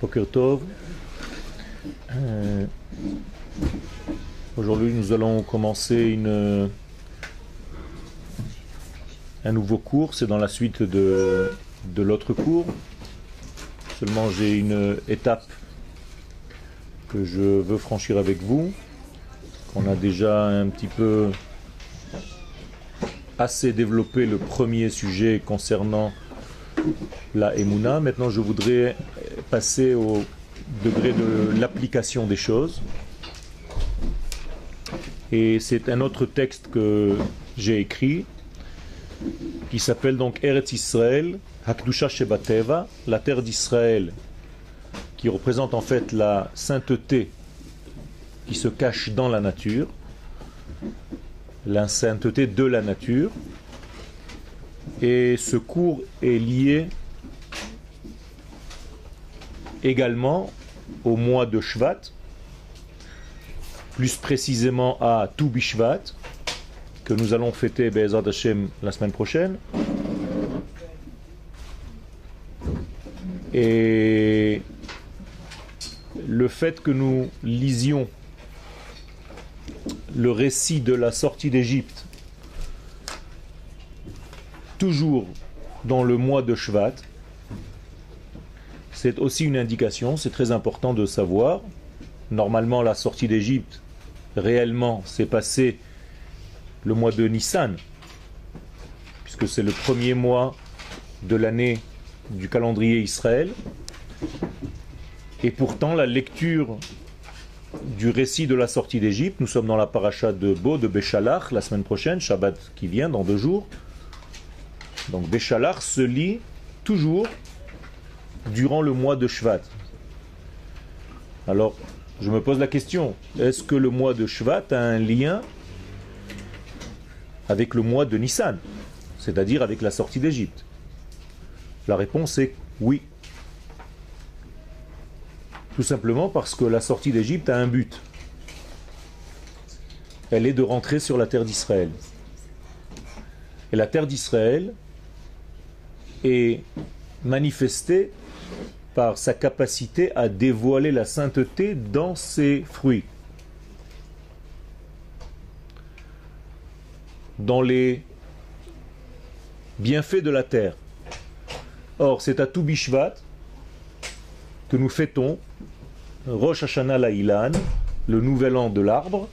Poker. Euh, aujourd'hui, nous allons commencer une, un nouveau cours. C'est dans la suite de, de l'autre cours. Seulement, j'ai une étape que je veux franchir avec vous. On a déjà un petit peu assez développé le premier sujet concernant la Emouna. Maintenant, je voudrais passer au degré de l'application des choses. Et c'est un autre texte que j'ai écrit qui s'appelle donc Eretz Israël, Hakdusha Shebateva, la terre d'Israël, qui représente en fait la sainteté qui se cache dans la nature, la sainteté de la nature. Et ce cours est lié également au mois de Shvat, plus précisément à Toubishvat, que nous allons fêter Be'ezad Hashem la semaine prochaine. Et le fait que nous lisions le récit de la sortie d'Égypte toujours dans le mois de Shvat, c'est aussi une indication, c'est très important de savoir. Normalement, la sortie d'Égypte, réellement, s'est passée le mois de Nissan, puisque c'est le premier mois de l'année du calendrier Israël. Et pourtant, la lecture du récit de la sortie d'Égypte, nous sommes dans la paracha de Beau de Béchalach la semaine prochaine, Shabbat qui vient dans deux jours. Donc Béchalach se lit toujours durant le mois de Shvat. Alors, je me pose la question, est-ce que le mois de Shvat a un lien avec le mois de Nissan, c'est-à-dire avec la sortie d'Égypte? La réponse est oui. Tout simplement parce que la sortie d'Égypte a un but. Elle est de rentrer sur la terre d'Israël. Et la terre d'Israël est manifestée par sa capacité à dévoiler la sainteté dans ses fruits. Dans les bienfaits de la terre. Or, c'est à Toubishvat que nous fêtons Rosh Hashanah La'ilan, le nouvel an de l'arbre.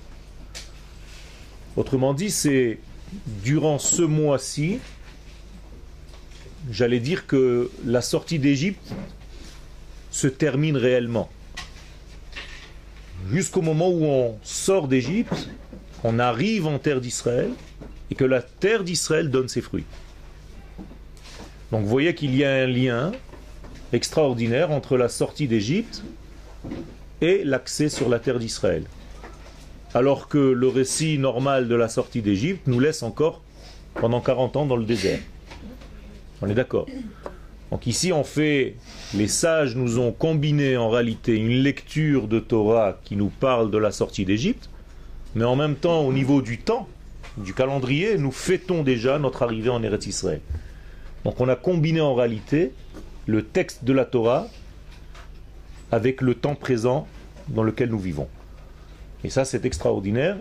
Autrement dit, c'est durant ce mois-ci, j'allais dire que la sortie d'Égypte se termine réellement. Jusqu'au moment où on sort d'Égypte, on arrive en terre d'Israël et que la terre d'Israël donne ses fruits. Donc vous voyez qu'il y a un lien extraordinaire entre la sortie d'Égypte et l'accès sur la terre d'Israël. Alors que le récit normal de la sortie d'Égypte nous laisse encore pendant 40 ans dans le désert. On est d'accord donc ici, on fait, les sages nous ont combiné en réalité une lecture de Torah qui nous parle de la sortie d'Égypte, mais en même temps, au niveau du temps, du calendrier, nous fêtons déjà notre arrivée en Eretz Israël. Donc on a combiné en réalité le texte de la Torah avec le temps présent dans lequel nous vivons. Et ça, c'est extraordinaire.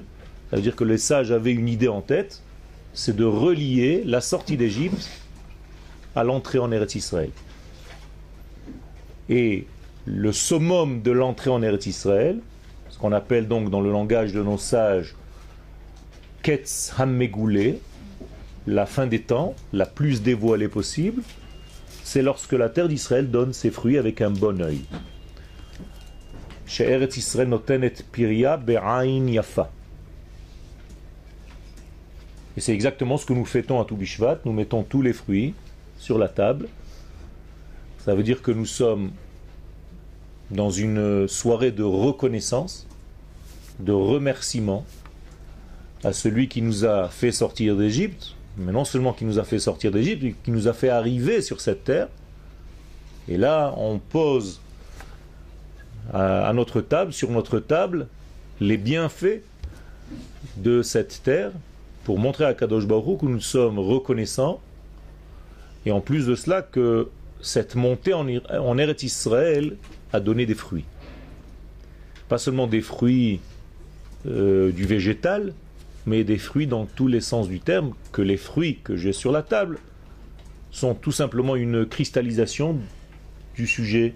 Ça veut dire que les sages avaient une idée en tête, c'est de relier la sortie d'Égypte à l'entrée en Eretz Israël. Et le summum de l'entrée en Eretz Israël, ce qu'on appelle donc dans le langage de nos sages Ketz Hammegoulé, la fin des temps, la plus dévoilée possible, c'est lorsque la terre d'Israël donne ses fruits avec un bon œil. Eretz Israël notenet piria be'ain yafa. Et c'est exactement ce que nous fêtons à Toubishvat. Nous mettons tous les fruits sur la table. Ça veut dire que nous sommes dans une soirée de reconnaissance, de remerciement à celui qui nous a fait sortir d'Égypte, mais non seulement qui nous a fait sortir d'Égypte, mais qui nous a fait arriver sur cette terre. Et là, on pose à, notre table, sur notre table, les bienfaits de cette terre pour montrer à Kadosh Baruch que nous sommes reconnaissants et en plus de cela, que cette montée en, en Israël a donné des fruits. Pas seulement des fruits euh, du végétal, mais des fruits dans tous les sens du terme, que les fruits que j'ai sur la table sont tout simplement une cristallisation du sujet,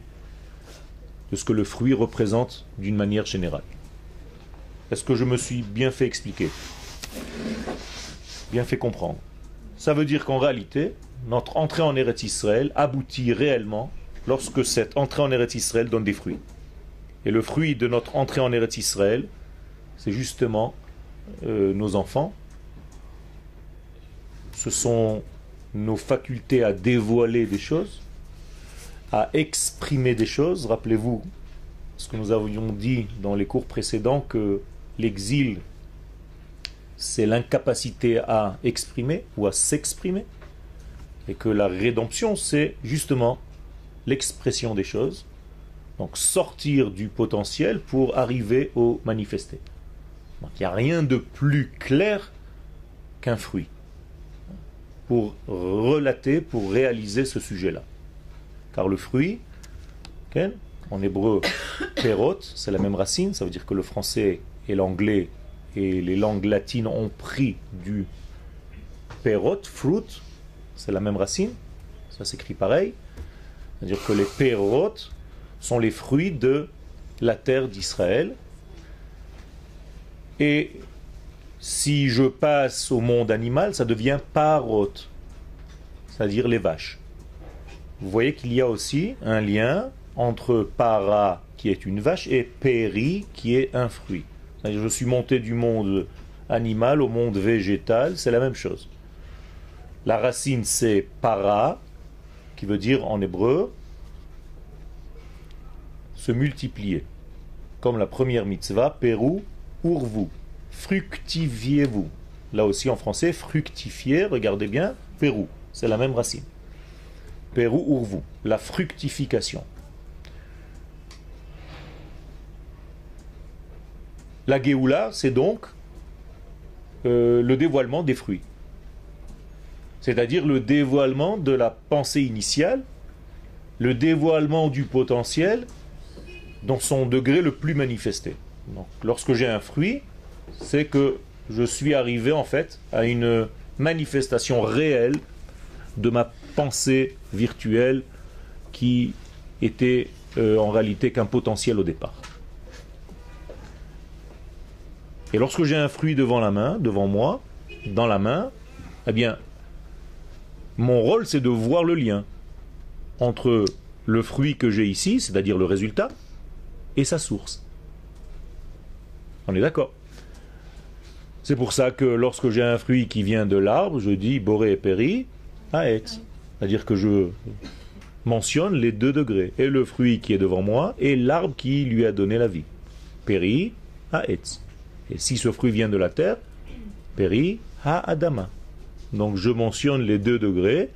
de ce que le fruit représente d'une manière générale. Est-ce que je me suis bien fait expliquer? Bien fait comprendre. Ça veut dire qu'en réalité, notre entrée en Eretz Israël aboutit réellement lorsque cette entrée en Eretz Israël donne des fruits. Et le fruit de notre entrée en Eretz Israël, c'est justement euh, nos enfants. Ce sont nos facultés à dévoiler des choses, à exprimer des choses. Rappelez-vous ce que nous avions dit dans les cours précédents que l'exil, c'est l'incapacité à exprimer ou à s'exprimer, et que la rédemption, c'est justement l'expression des choses, donc sortir du potentiel pour arriver au manifesté. Donc il n'y a rien de plus clair qu'un fruit pour relater, pour réaliser ce sujet-là. Car le fruit, en hébreu, perot, c'est la même racine, ça veut dire que le français et l'anglais et les langues latines ont pris du perot, fruit, c'est la même racine, ça s'écrit pareil. C'est-à-dire que les perot sont les fruits de la terre d'Israël. Et si je passe au monde animal, ça devient parot, c'est-à-dire les vaches. Vous voyez qu'il y a aussi un lien entre para, qui est une vache, et peri, qui est un fruit. Je suis monté du monde animal au monde végétal, c'est la même chose. La racine c'est para, qui veut dire en hébreu se multiplier. Comme la première mitzvah, Pérou, urvu, fructifiez-vous. Là aussi en français, fructifier, regardez bien, Pérou, c'est la même racine. Pérou, urvu, la fructification. La Géoula, c'est donc euh, le dévoilement des fruits. C'est-à-dire le dévoilement de la pensée initiale, le dévoilement du potentiel dans son degré le plus manifesté. Donc, lorsque j'ai un fruit, c'est que je suis arrivé en fait à une manifestation réelle de ma pensée virtuelle qui était euh, en réalité qu'un potentiel au départ. Et lorsque j'ai un fruit devant la main, devant moi, dans la main, eh bien, mon rôle c'est de voir le lien entre le fruit que j'ai ici, c'est-à-dire le résultat, et sa source. On est d'accord C'est pour ça que lorsque j'ai un fruit qui vient de l'arbre, je dis boré et péri, aet. C'est-à-dire que je mentionne les deux degrés, et le fruit qui est devant moi, et l'arbre qui lui a donné la vie. Péri, aet. Et si ce fruit vient de la terre, Peri ha Adama. Donc je mentionne les deux degrés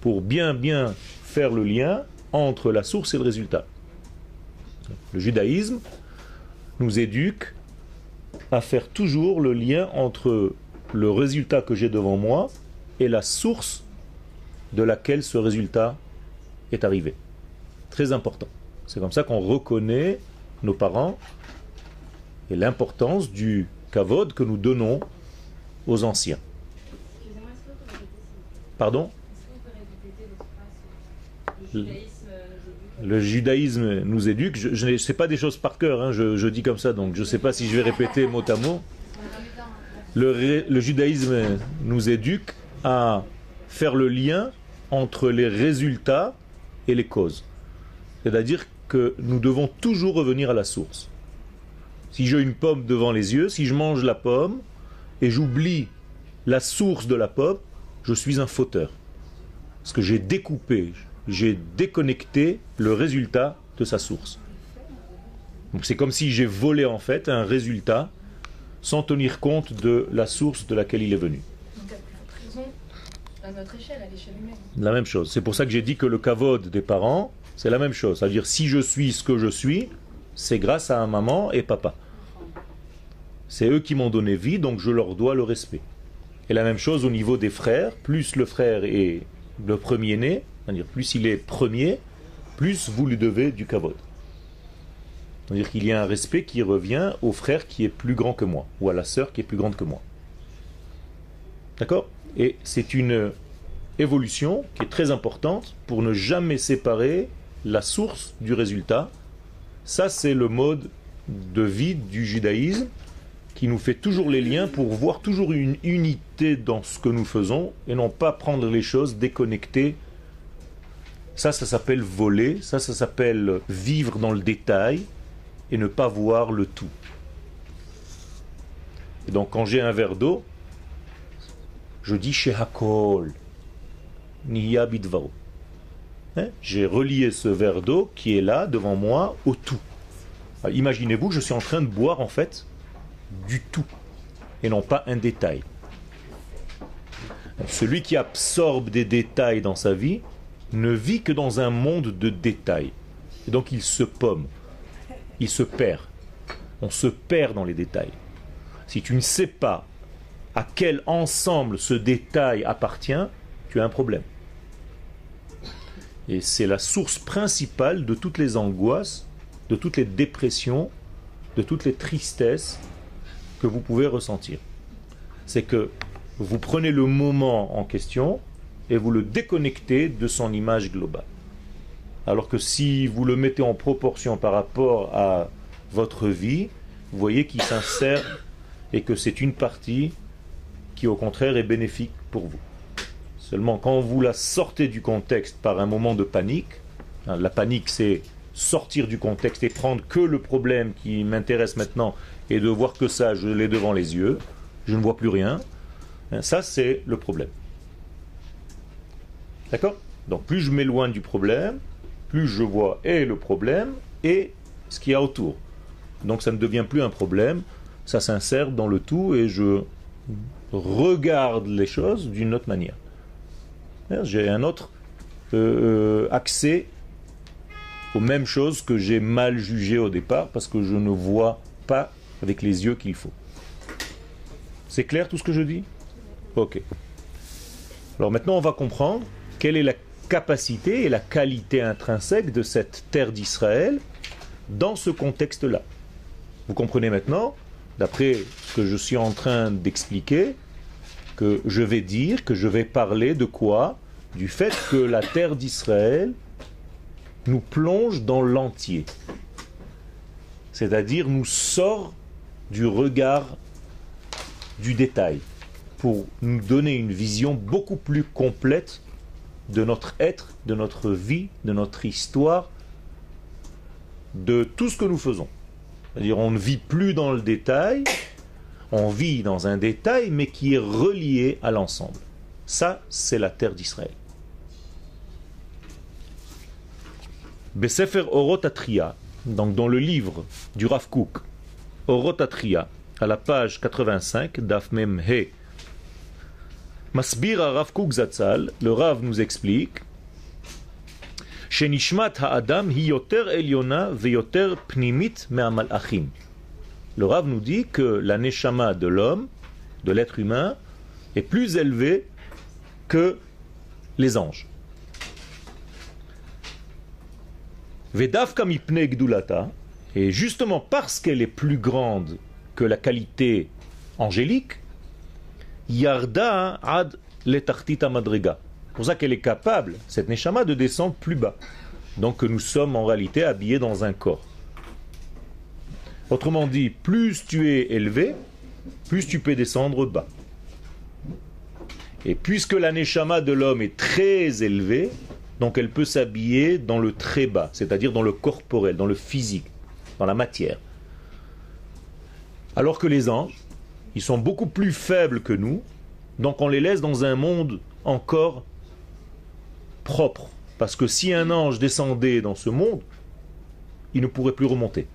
pour bien bien faire le lien entre la source et le résultat. Le judaïsme nous éduque à faire toujours le lien entre le résultat que j'ai devant moi et la source de laquelle ce résultat est arrivé. Très important. C'est comme ça qu'on reconnaît nos parents et l'importance du kavod que nous donnons aux anciens. Pardon le judaïsme nous éduque. Je ne sais pas des choses par cœur, hein, je, dis comme ça, donc je ne sais pas si je vais répéter mot à mot. Le, le, judaïsme nous éduque à faire le lien entre les résultats et les causes. C'est-à-dire que nous devons toujours revenir à la source. Si j'ai une pomme devant les yeux, si je mange la pomme et j'oublie la source de la pomme, je suis un fauteur. Parce que j'ai découpé, j'ai déconnecté le résultat de sa source. c'est comme si j'ai volé en fait un résultat sans tenir compte de la source de laquelle il est venu. à notre échelle, à l'échelle humaine. La même chose. C'est pour ça que j'ai dit que le kavod des parents, c'est la même chose. C'est-à-dire si je suis ce que je suis, c'est grâce à un maman et papa. C'est eux qui m'ont donné vie, donc je leur dois le respect. Et la même chose au niveau des frères, plus le frère est le premier-né, C'est-à-dire, plus il est premier, plus vous lui devez du kavod. C'est-à-dire qu'il y a un respect qui revient au frère qui est plus grand que moi, ou à la sœur qui est plus grande que moi. D'accord? Et c'est une évolution qui est très importante pour ne jamais séparer la source du résultat. Ça, c'est le mode de vie du judaïsme qui nous fait toujours les liens pour voir toujours une unité dans ce que nous faisons et non pas prendre les choses déconnectées. Ça, ça s'appelle voler, ça, ça s'appelle vivre dans le détail et ne pas voir le tout. Et donc quand j'ai un verre d'eau, je dis chez Hakol, hein? J'ai relié ce verre d'eau qui est là devant moi au tout. Imaginez-vous, je suis en train de boire en fait du tout et non pas un détail. Celui qui absorbe des détails dans sa vie ne vit que dans un monde de détails. Et donc il se pomme, il se perd. On se perd dans les détails. Si tu ne sais pas à quel ensemble ce détail appartient, tu as un problème. Et c'est la source principale de toutes les angoisses, de toutes les dépressions, de toutes les tristesses que vous pouvez ressentir. C'est que vous prenez le moment en question et vous le déconnectez de son image globale. Alors que si vous le mettez en proportion par rapport à votre vie, vous voyez qu'il s'insère et que c'est une partie qui au contraire est bénéfique pour vous. Seulement quand vous la sortez du contexte par un moment de panique, hein, la panique c'est sortir du contexte et prendre que le problème qui m'intéresse maintenant et de voir que ça, je l'ai devant les yeux, je ne vois plus rien, hein, ça c'est le problème. D'accord? Donc plus je m'éloigne du problème, plus je vois et le problème et ce qu'il y a autour. Donc ça ne devient plus un problème, ça s'insère dans le tout et je regarde les choses d'une autre manière. J'ai un autre euh, euh, accès aux mêmes choses que j'ai mal jugées au départ parce que je ne vois pas avec les yeux qu'il faut. C'est clair tout ce que je dis? Ok. Alors maintenant on va comprendre quelle est la capacité et la qualité intrinsèque de cette terre d'Israël dans ce contexte-là. Vous comprenez maintenant, d'après ce que je suis en train d'expliquer, que je vais dire, que je vais parler de quoi? Du fait que la terre d'Israël nous plonge dans l'entier. C'est-à-dire nous sort du regard du détail pour nous donner une vision beaucoup plus complète de notre être, de notre vie, de notre histoire, de tout ce que nous faisons. C'est-à-dire on ne vit plus dans le détail, on vit dans un détail mais qui est relié à l'ensemble. Ça, c'est la terre d'Israël. Besefer Orotatria, donc dans le livre du Rav Kook, Orotatria, à la page 85, Daf He, Masbir Rav Kook Zatzal, le Rav nous explique ha'adam hi yoter eliona veyoter pnimit. Le Rav nous dit que la neshama de l'homme, de l'être humain, est plus élevée que les anges. Vedavka mipne gdulata, et justement parce qu'elle est plus grande que la qualité angélique, Yarda ad letartita madrega. C'est pour ça qu'elle est capable, cette neshama, de descendre plus bas. Donc nous sommes en réalité habillés dans un corps. Autrement dit, plus tu es élevé, plus tu peux descendre bas. Et puisque la neshama de l'homme est très élevée, donc elle peut s'habiller dans le très bas, c'est-à-dire dans le corporel, dans le physique, dans la matière. Alors que les anges, ils sont beaucoup plus faibles que nous, donc on les laisse dans un monde encore propre. Parce que si un ange descendait dans ce monde, il ne pourrait plus remonter.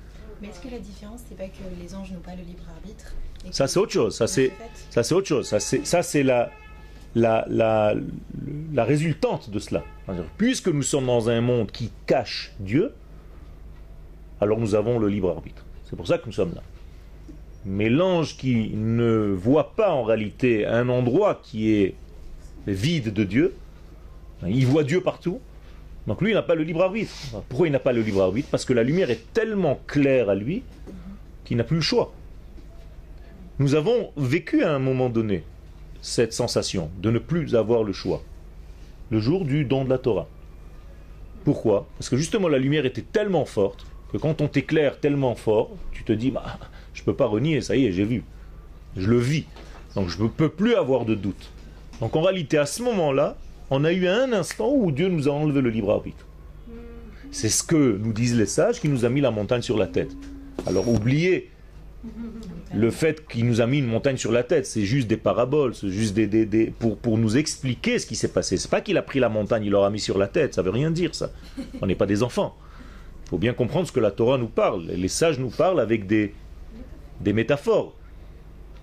Mais est-ce que la différence, c'est pas que les anges n'ont pas le libre arbitre Ça c'est autre chose. Ça c'est ça c'est autre chose. Ça c'est ça c'est la la, la, la résultante de cela. Puisque nous sommes dans un monde qui cache Dieu, alors nous avons le libre arbitre. C'est pour ça que nous sommes là. Mais l'ange qui ne voit pas en réalité un endroit qui est vide de Dieu, Il voit Dieu partout. Donc lui, il n'a pas le libre arbitre. Pourquoi il n'a pas le libre arbitre? Parce que la lumière est tellement claire à lui qu'il n'a plus le choix. Nous avons vécu à un moment donné cette sensation de ne plus avoir le choix. Le jour du don de la Torah. Pourquoi? Parce que justement la lumière était tellement forte quand on t'éclaire tellement fort, tu te dis, bah, je ne peux pas renier, ça y est, j'ai vu. Je le vis. Donc je ne peux plus avoir de doute. Donc en réalité, à ce moment-là, on a eu un instant où Dieu nous a enlevé le libre arbitre. C'est ce que nous disent les sages qui nous a mis la montagne sur la tête. Alors oubliez le fait qu'il nous a mis une montagne sur la tête, c'est juste des paraboles, c'est juste des, pour, pour, nous expliquer ce qui s'est passé. C'est pas qu'il a pris la montagne, il l'aura mis sur la tête, ça veut rien dire ça. On n'est pas des enfants. Faut bien comprendre ce que la Torah nous parle. Les sages nous parlent avec des, des métaphores.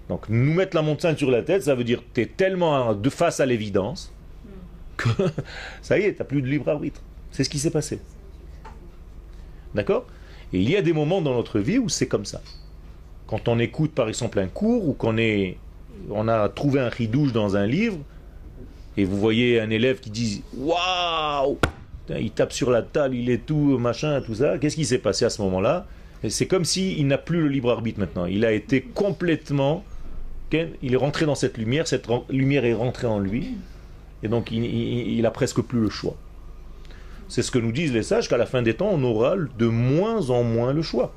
Donc nous mettre la montagne sur la tête, ça veut dire tu es tellement de face à l'évidence que ça y est, tu n'as plus de libre arbitre. C'est ce qui s'est passé. D'accord? Et il y a des moments dans notre vie où c'est comme ça. Quand on écoute par exemple un cours ou qu'on est, on a trouvé un ridouche dans un livre et vous voyez un élève qui dit waouh, il tape sur la table, il est tout machin, tout ça. Qu'est-ce qui s'est passé à ce moment-là? C'est comme s'il n'a plus le libre arbitre maintenant. Il a été complètement, il est rentré dans cette lumière, cette lumière est rentrée en lui et donc il, il, a presque plus le choix. C'est ce que nous disent les sages qu'à la fin des temps, on aura de moins en moins le choix.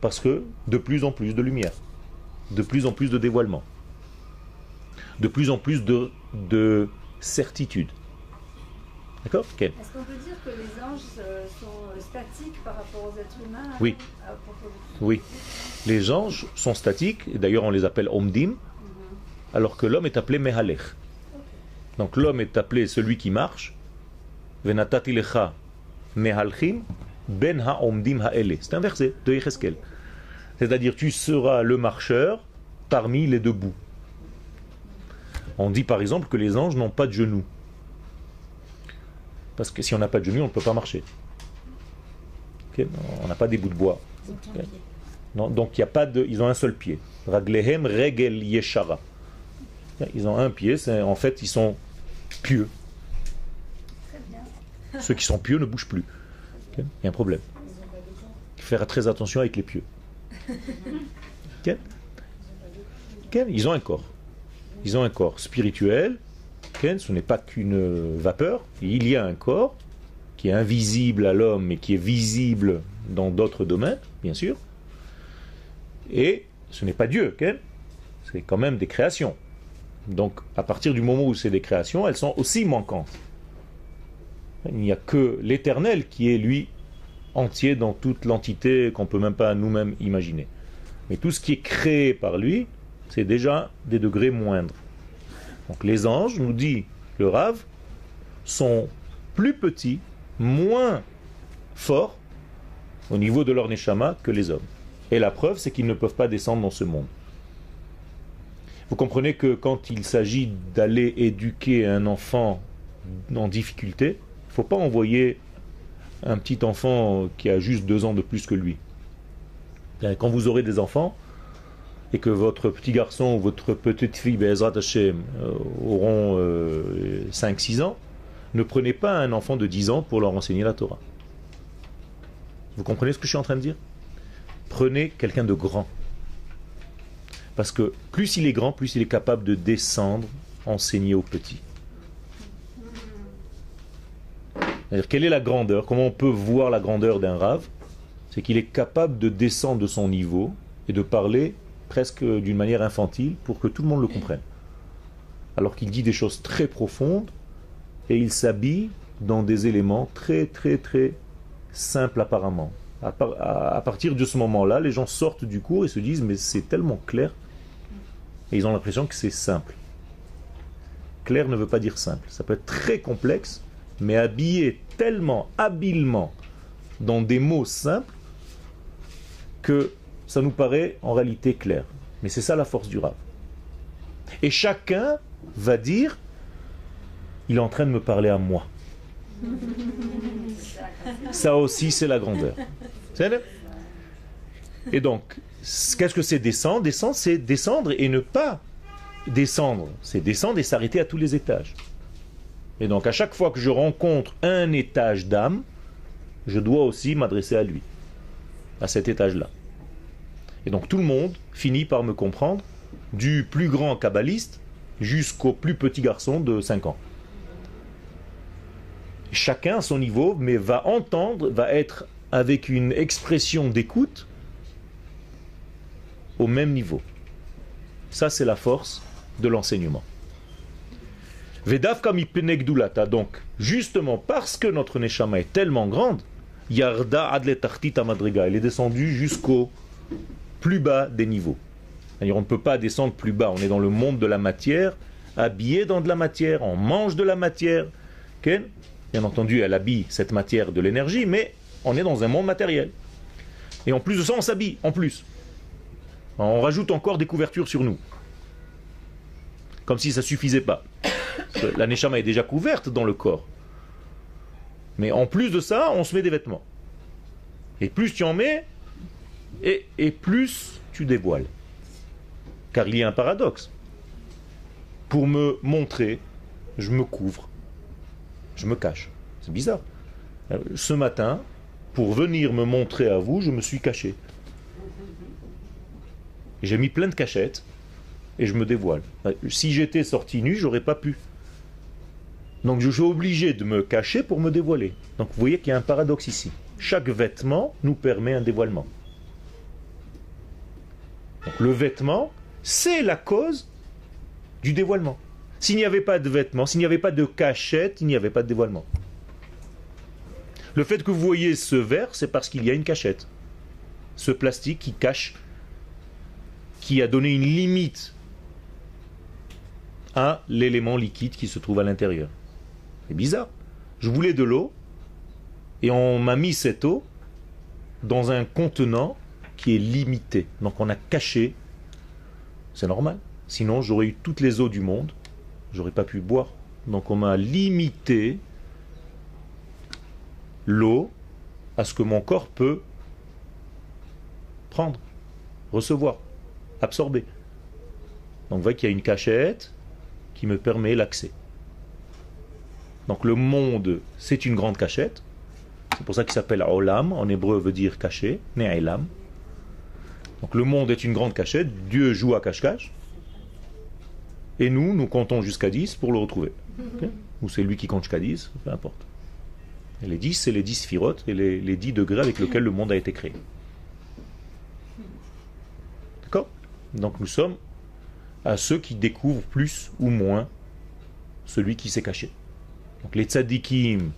Parce que de plus en plus de lumière, de plus en plus de dévoilement, de plus en plus de certitude. D'accord Est-ce qu'on peut dire que les anges euh, sont statiques par rapport aux êtres humains Oui. Oui. Les anges sont statiques, d'ailleurs on les appelle omdim, mhm. alors que l'homme est appelé mehalech. Donc l'homme est appelé celui qui marche. Venatatilecha mehalchim ben ha'omdim ha'ele. C'est un verset de Yecheskel. C'est-à-dire, tu seras le marcheur parmi les deux bouts. On dit par exemple que les anges n'ont pas de genoux. Parce que si on n'a pas de genoux, on ne peut pas marcher. On n'a pas des bouts de bois. Non, donc il y a pas de, ils ont un seul pied. Raglehem regel yeshara. Ils ont un pied, en fait ils sont pieux. Ceux qui sont pieux ne bougent plus. Il y a un problème. Faire très attention avec les pieux. Ils ont un corps. Ils ont un corps spirituel. Ce n'est pas qu'une vapeur. Il y a un corps qui est invisible à l'homme mais qui est visible dans d'autres domaines, bien sûr. Et ce n'est pas Dieu, c'est quand même des créations. Donc à partir du moment où c'est des créations, elles sont aussi manquantes. Il n'y a que l'éternel qui est lui entier dans toute l'entité qu'on ne peut même pas nous-mêmes imaginer. Mais tout ce qui est créé par lui, c'est déjà des degrés moindres. Donc les anges, nous dit le Rave, sont plus petits, moins forts au niveau de leur neshama que les hommes. Et la preuve, c'est qu'ils ne peuvent pas descendre dans ce monde. Vous comprenez que quand il s'agit d'aller éduquer un enfant en difficulté, il ne faut pas envoyer un petit enfant qui a juste deux ans de plus que lui. Quand vous aurez des enfants, et que votre petit garçon ou votre petite fille, Bezrat Hashem, euh, auront 5-6 euh, ans, ne prenez pas un enfant de 10 ans pour leur enseigner la Torah. Vous comprenez ce que je suis en train de dire? Prenez quelqu'un de grand. Parce que plus il est grand, plus il est capable de descendre, enseigner aux petits. quelle est la grandeur? Comment on peut voir la grandeur d'un rave? C'est qu'il est capable de descendre de son niveau et de parler presque d'une manière infantile pour que tout le monde le comprenne. Alors qu'il dit des choses très profondes et il s'habille dans des éléments très très très simples apparemment. À, partir de ce moment-là, les gens sortent du cours et se disent mais c'est tellement clair et ils ont l'impression que c'est simple. Clair ne veut pas dire simple. Ça peut être très complexe mais habillé tellement habilement dans des mots simples que ça nous paraît en réalité clair. Mais c'est ça la force du rap. Et chacun va dire, il est en train de me parler à moi. Ça aussi, c'est la grandeur. Et donc, qu'est-ce que c'est descendre? Descendre, c'est descendre et ne pas descendre. C'est descendre et s'arrêter à tous les étages. Et donc à chaque fois que je rencontre un étage d'âme, je dois aussi m'adresser à lui, à cet étage-là. Et donc tout le monde finit par me comprendre, du plus grand kabbaliste jusqu'au plus petit garçon de 5 ans. Chacun à son niveau, mais va entendre, va être avec une expression d'écoute au même niveau. Ça, c'est la force de l'enseignement. Vedav Gdulata, donc, justement parce que notre Neshama est tellement grande, Yarda Adletartita Madriga, elle est descendue jusqu'au plus bas des niveaux. On ne peut pas descendre plus bas, on est dans le monde de la matière, habillé dans de la matière, on mange de la matière. Bien entendu, elle habille cette matière de l'énergie, mais on est dans un monde matériel. Et en plus de ça, on s'habille, en plus. On rajoute encore des couvertures sur nous. Comme si ça suffisait pas. La neshama est déjà couverte dans le corps. Mais en plus de ça, on se met des vêtements. Et plus tu en mets, et, plus tu dévoiles. Car il y a un paradoxe. Pour me montrer, je me couvre. Je me cache. C'est bizarre. Euh, ce matin, pour venir me montrer à vous, je me suis caché. J'ai mis plein de cachettes et je me dévoile. Euh, si j'étais sorti nu, j'aurais pas pu. Donc je suis obligé de me cacher pour me dévoiler. Donc vous voyez qu'il y a un paradoxe ici. Chaque vêtement nous permet un dévoilement. Le vêtement, c'est la cause du dévoilement. S'il n'y avait pas de vêtements, s'il n'y avait pas de cachette, il n'y avait pas de dévoilement. Le fait que vous voyez ce verre, c'est parce qu'il y a une cachette. Ce plastique qui cache, qui a donné une limite à l'élément liquide qui se trouve à l'intérieur. C'est bizarre. Je voulais de l'eau et on m'a mis cette eau dans un contenant qui est limité. Donc on a caché. C'est normal. Sinon j'aurais eu toutes les eaux du monde. J'aurais pas pu boire. Donc on m'a limité l'eau à ce que mon corps peut prendre, recevoir, absorber. Donc vous voyez qu'il y a une cachette qui me permet l'accès. Donc le monde, c'est une grande cachette. C'est pour ça qu'il s'appelle Olam. En hébreu veut dire caché, Ne'elam. Donc le monde est une grande cachette. Dieu joue à cache-cache. Et nous, nous comptons jusqu'à 10 pour le retrouver. Ou c'est lui qui compte jusqu'à 10, peu importe. Les 10, c'est les 10 sphirotes et les, les 10 degrés avec lesquels le monde a été créé. D'accord Donc nous sommes à ceux qui découvrent plus ou moins celui qui s'est caché. Donc les tzadikim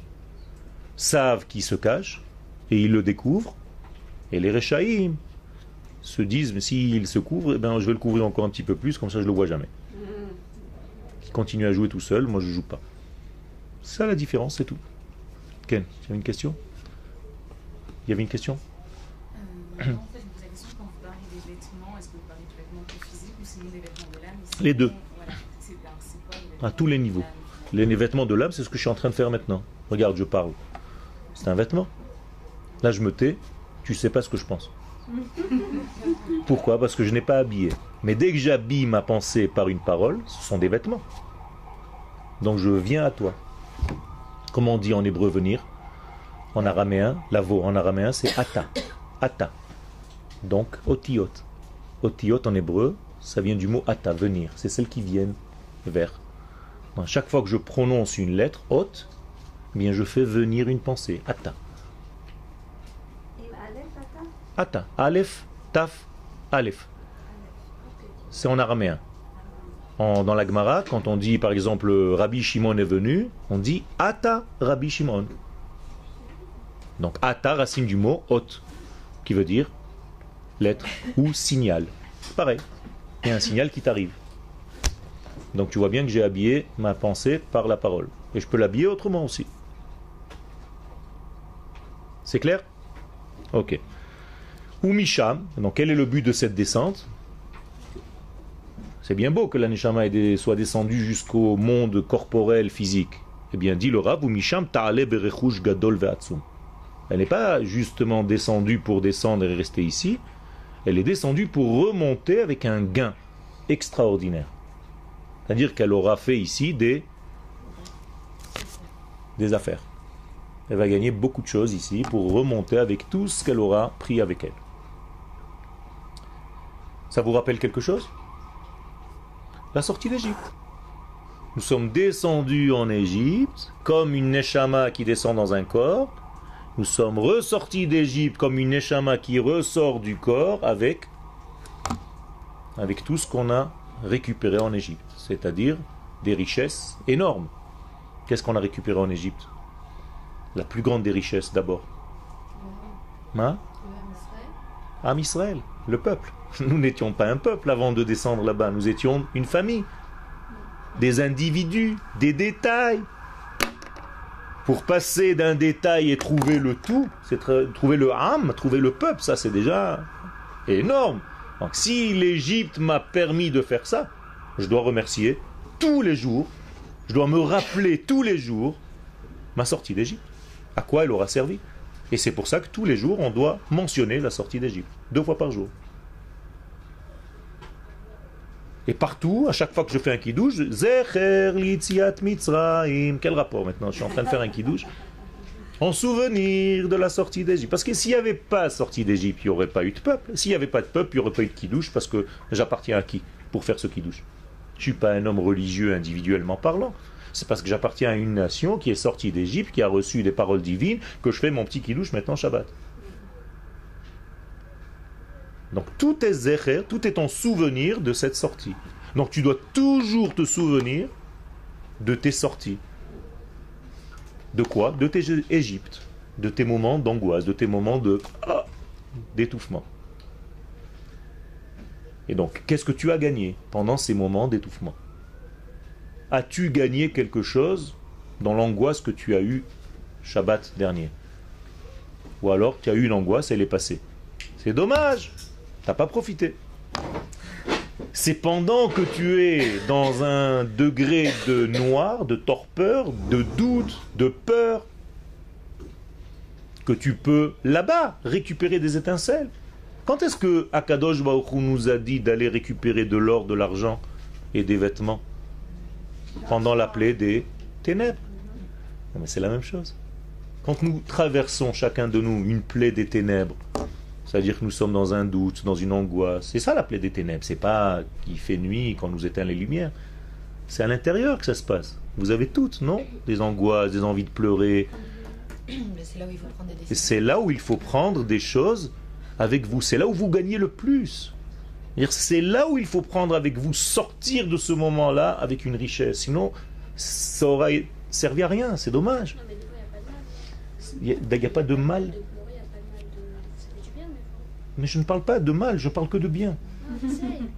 savent qui se cache et ils le découvrent. Et les rechaïm se disent, mais s'il se couvre, eh ben, je vais le couvrir encore un petit peu plus, comme ça je ne le vois jamais. Il continue à jouer tout seul, moi je ne joue pas. C'est ça la différence, c'est tout. Ken, tu avais une question? Il y avait une question? Les deux. À tous les niveaux. Les vêtements de l'âme, c'est ce que je suis en train de faire maintenant. Regarde, je parle. C'est un vêtement. Là, je me tais. Tu sais pas ce que je pense. Pourquoi? Parce que je n'ai pas habillé. Mais dès que j'habille ma pensée par une parole, ce sont des vêtements. Donc je viens à toi. Comment on dit en hébreu venir En araméen, lavo en araméen, c'est ata. Ata. Donc otiot. Otiot en hébreu, ça vient du mot ata, venir. C'est celles qui viennent vers. chaque fois que je prononce une lettre, ot, eh bien je fais venir une pensée. Ata. Ata. Aleph, taf, aleph. C'est en araméen. dans la Gemara, quand on dit par exemple Rabbi Shimon est venu, on dit Ata Rabbi Shimon. Donc Ata, racine du mot ot, qui veut dire lettre ou signal. Pareil il y a un signal qui t'arrive. Donc tu vois bien que j'ai habillé ma pensée par la parole. Et je peux l'habiller autrement aussi. C'est clair? Ok. Ou Misham, donc quel est le but de cette descente? C'est bien beau que la Neshama soit descendue jusqu'au monde corporel physique. Eh bien, dit le Rav, ou Misham ta'ale gadol ve'atsum. Elle n'est pas justement descendue pour descendre et rester ici, elle est descendue pour remonter avec un gain extraordinaire. C'est-à-dire qu'elle aura fait ici des affaires. Elle va gagner beaucoup de choses ici pour remonter avec tout ce qu'elle aura pris avec elle. Ça vous rappelle quelque chose? La sortie d'Égypte. Nous sommes descendus en Égypte comme une neshama qui descend dans un corps. Nous sommes ressortis d'Égypte comme une neshama qui ressort du corps avec, avec tout ce qu'on a récupéré en Égypte, c'est-à-dire des richesses énormes. Qu'est-ce qu'on a récupéré en Égypte? La plus grande des richesses d'abord. Hein? Am Israël, le peuple. Nous n'étions pas un peuple avant de descendre là-bas, nous étions une famille, des individus, des détails. Pour passer d'un détail et trouver le tout, c'est trouver le âme, trouver le peuple, ça c'est déjà énorme. Donc si l'Égypte m'a permis de faire ça, je dois remercier tous les jours, je dois me rappeler tous les jours ma sortie d'Égypte. À quoi elle aura servi Et c'est pour ça que tous les jours on doit mentionner la sortie d'Égypte, deux fois par jour. Et partout, à chaque fois que je fais un kidouche, Zecher litziat mitzraim. Quel rapport maintenant Je suis en train de faire un kidouche. En souvenir de la sortie d'Égypte. Parce que s'il n'y avait pas sortie d'Égypte, il n'y aurait pas eu de peuple. S'il n'y avait pas de peuple, il n'y aurait pas eu de kidouche. Parce que j'appartiens à qui pour faire ce kidouche? Je ne suis pas un homme religieux individuellement parlant. C'est parce que j'appartiens à une nation qui est sortie d'Égypte, qui a reçu des paroles divines, que je fais mon petit kidouche maintenant Shabbat. Donc tout est zécher, tout est en souvenir de cette sortie. Donc tu dois toujours te souvenir de tes sorties. De quoi? De tes Égypte, de tes moments d'angoisse, de tes moments de ah, d'étouffement. Et donc, qu'est-ce que tu as gagné pendant ces moments d'étouffement? As-tu gagné quelque chose dans l'angoisse que tu as eue Shabbat dernier? Ou alors tu as eu l'angoisse, elle est passée. C'est dommage T'as pas profité. C'est pendant que tu es dans un degré de noir, de torpeur, de doute, de peur, que tu peux là-bas récupérer des étincelles. Quand est-ce que Akadosh Baruch nous a dit d'aller récupérer de l'or, de l'argent et des vêtements Pendant la plaie des ténèbres? Mais c'est la même chose. Quand nous traversons chacun de nous une plaie des ténèbres, c'est-à-dire que nous sommes dans un doute, dans une angoisse. C'est ça la plaie des ténèbres. C'est pas qu'il fait nuit quand nous éteint les lumières. C'est à l'intérieur que ça se passe. Vous avez toutes, non? Des angoisses, des envies de pleurer. C'est là où il faut prendre des C'est là où il faut prendre des choses avec vous. C'est là où vous gagnez le plus. C'est là où il faut prendre avec vous, sortir de ce moment-là avec une richesse. Sinon, ça aurait servi à rien. C'est dommage. Il n'y a, pas de mal. Mais je ne parle pas de mal, je parle que de bien.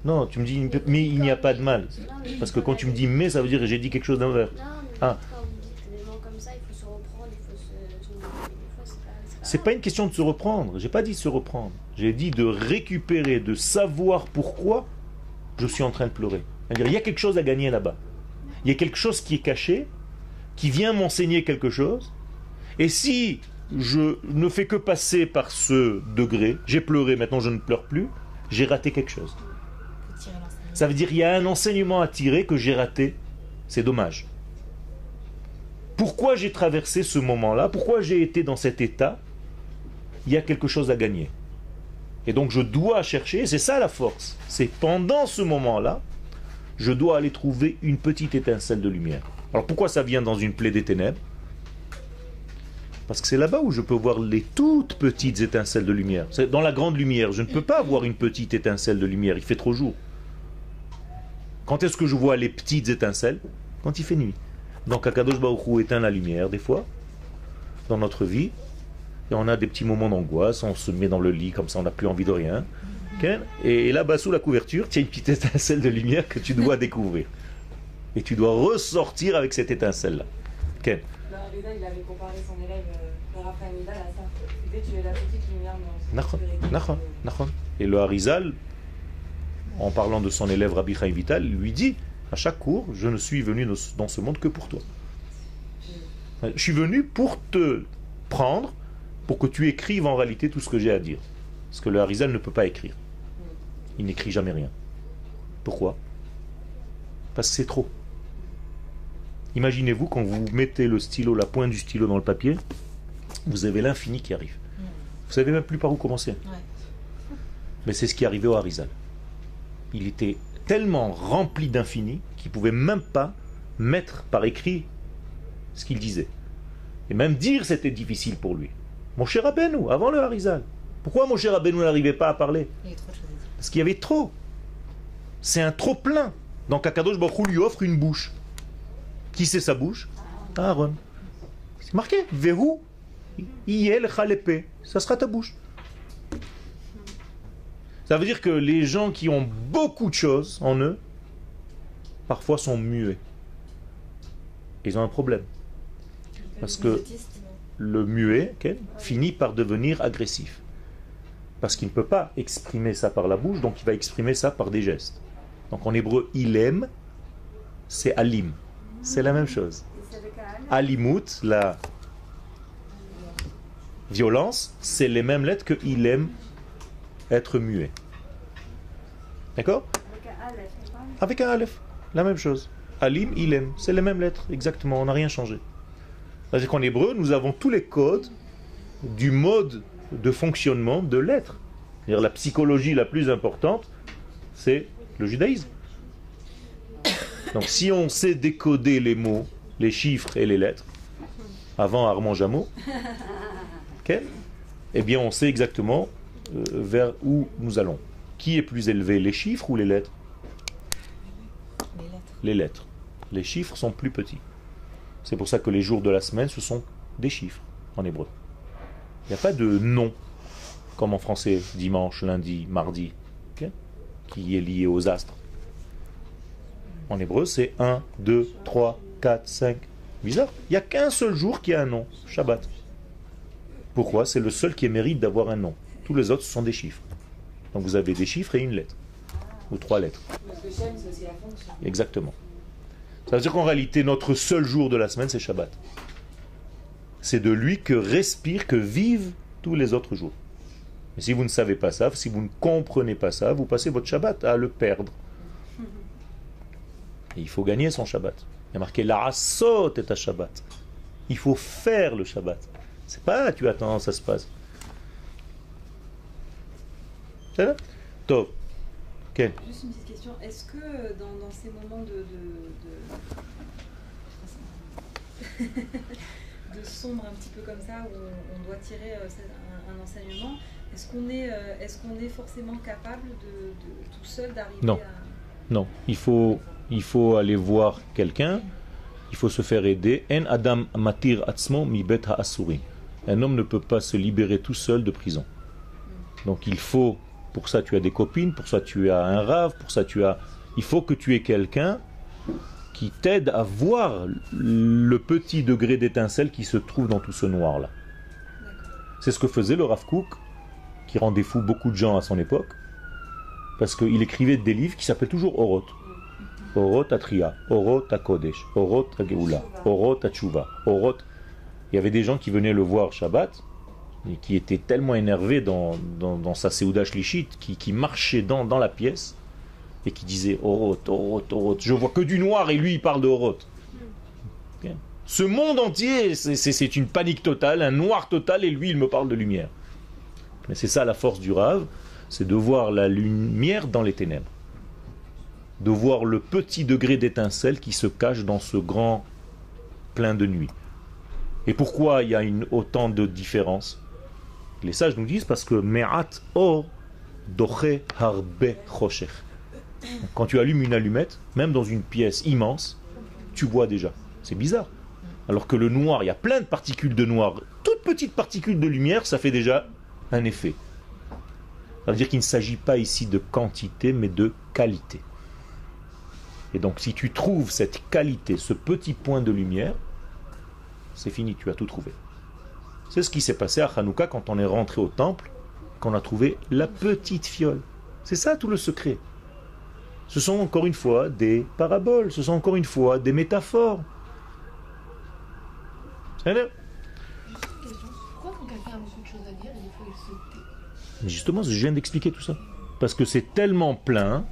Non, tu me dis, mais il n'y a pas de mal. Parce que quand tu me dis mais, ça veut dire que j'ai dit quelque chose d'inverse. Ah. C'est pas une question de se reprendre. J'ai pas dit se reprendre. J'ai dit de récupérer, de savoir pourquoi je suis en train de pleurer. C'est-à-dire, il y a quelque chose à gagner là-bas. Il y a quelque chose qui est caché, qui vient m'enseigner quelque chose. Et si je ne fais que passer par ce degré, j'ai pleuré, maintenant je ne pleure plus, j'ai raté quelque chose. Ça veut dire qu'il y a un enseignement à tirer que j'ai raté. C'est dommage. Pourquoi j'ai traversé ce moment-là? Pourquoi j'ai été dans cet état? Il y a quelque chose à gagner. Et donc je dois chercher, c'est ça la force. C'est pendant ce moment-là, je dois aller trouver une petite étincelle de lumière. Alors pourquoi ça vient dans une plaie des ténèbres? Parce que c'est là-bas où je peux voir les toutes petites étincelles de lumière. Dans la grande lumière. Je ne peux pas avoir une petite étincelle de lumière. Il fait trop jour. Quand est-ce que je vois les petites étincelles? Quand il fait nuit. Donc Akadosh Baruch éteint la lumière des fois dans notre vie. Et on a des petits moments d'angoisse. On se met dans le lit comme ça, on n'a plus envie de rien. Et là-bas sous la couverture, il y a une petite étincelle de lumière que tu dois découvrir. Et tu dois ressortir avec cette étincelle-là. Il avait comparé son élève et le Harizal, en parlant de son élève Rabbi Chaim Vital, lui dit à chaque cours Je ne suis venu dans ce monde que pour toi. Je suis venu pour te prendre, pour que tu écrives en réalité tout ce que j'ai à dire. Parce que le Harizal ne peut pas écrire. Il n'écrit jamais rien. Pourquoi? Parce que c'est trop. Imaginez-vous quand vous mettez le stylo, la pointe du stylo dans le papier, vous avez l'infini qui arrive. Vous savez même plus par où commencer. Ouais. Mais c'est ce qui arrivé au Harizal. Il était tellement rempli d'infini qu'il pouvait même pas mettre par écrit ce qu'il disait. Et même dire c'était difficile pour lui. Mon cher Rabbeinu, avant le Harizal. Pourquoi mon cher Rabbeinu n'arrivait pas à parler? Il y a trop de choses à dire. Parce qu'il y avait trop. C'est un trop plein. Donc Akadosh Baruch lui offre une bouche. Qui c'est sa bouche Aaron. C'est marqué. Vehu Iel Chalepe. Ça sera ta bouche. Ça veut dire que les gens qui ont beaucoup de choses en eux, parfois sont muets. Ils ont un problème. Parce que le muet finit par devenir agressif. Parce qu'il ne peut pas exprimer ça par la bouche, donc il va exprimer ça par des gestes. Donc en hébreu, il aime, c'est alim. C'est la même chose. Alimut, la violence, c'est les mêmes lettres que il aime être muet. D'accord? Avec un Aleph, c'est pas Avec un aleph, la même chose. Alim, il aime, c'est les mêmes lettres, exactement, on n'a rien changé. C'est-à-dire qu'en hébreu, nous avons tous les codes du mode de fonctionnement de l'être. La psychologie la plus importante, c'est le judaïsme. Donc si on sait décoder les mots, les chiffres et les lettres, avant Armand Jameau, ok, eh bien on sait exactement euh, vers où nous allons. Qui est plus élevé, les chiffres ou les lettres? Les lettres. les lettres. Les chiffres sont plus petits. C'est pour ça que les jours de la semaine, ce sont des chiffres en hébreu. Il n'y a pas de nom, comme en français, dimanche, lundi, mardi, qui est lié aux astres. En hébreu, c'est 1, 2, 3, 4, 5. Bizarre. Il n'y a qu'un seul jour qui a un nom, Shabbat. Pourquoi? C'est le seul qui mérite d'avoir un nom. Tous les autres, ce sont des chiffres. Donc vous avez des chiffres et une lettre. Ou trois lettres. Exactement. Ça veut dire qu'en réalité, notre seul jour de la semaine, c'est Shabbat. C'est de lui que respirent, que vivent tous les autres jours. Et si vous ne savez pas ça, si vous ne comprenez pas ça, vous passez votre Shabbat à le perdre. Et il faut gagner son Shabbat. Il y a marqué la rasot est à Shabbat. Il faut faire le Shabbat. C'est pas tu attends, ça se passe. C'est là. Ken. Juste une petite question. Est-ce que euh, dans, dans ces moments de, de, de, de sombre un petit peu comme ça, où on, doit tirer euh, un, un enseignement, est-ce qu'on est, euh, est, qu'on est forcément capable de, de tout seul d'arriver Non. à... Non, il faut, il faut aller voir quelqu'un, il faut se faire aider. En Adam matir atzmo mi bet. Un homme ne peut pas se libérer tout seul de prison. Donc il faut, pour ça tu as des copines, pour ça tu as un rave, pour ça tu as... Il faut que tu aies quelqu'un qui t'aide à voir le petit degré d'étincelle qui se trouve dans tout ce noir-là. C'est ce que faisait le Rav Kook, qui rendait fou beaucoup de gens à son époque, parce qu'il écrivait des livres qui s'appelaient toujours Oroth. Oroth Atria, Oroth Kodesh, Oroth Geoula, Oroth Tchouva, Oroth. Il y avait des gens qui venaient le voir Shabbat, et qui étaient tellement énervés dans, dans, sa Seouda Shlichit, qui, qui marchaient dans, dans la pièce, et qui disaient Oroth, Oroth, Oroth. Je vois que du noir, et lui il parle de Oroth. Ok. Ce monde entier, c'est- une panique totale, un noir total, et lui il me parle de lumière. Mais c'est ça la force du Rav, c'est de voir la lumière dans les ténèbres. De voir le petit degré d'étincelle qui se cache dans ce grand plein de nuit. Et pourquoi il y a une, autant de différences Les sages nous disent parce que Me'at or doche harbe. Quand tu allumes une allumette, même dans une pièce immense, tu vois déjà. C'est bizarre. Alors que le noir, il y a plein de particules de noir. Toutes petites particules de lumière, ça fait déjà un effet. Ça veut dire qu'il ne s'agit pas ici de quantité, mais de qualité. Et donc, si tu trouves cette qualité, ce petit point de lumière, c'est fini, tu as tout trouvé. C'est ce qui s'est passé à Hanouka quand on est rentré au temple, qu'on a trouvé la petite fiole. C'est ça tout le secret. Ce sont encore une fois des paraboles, ce sont encore une fois des métaphores. Mais justement, je viens d'expliquer tout ça. Parce que c'est tellement plein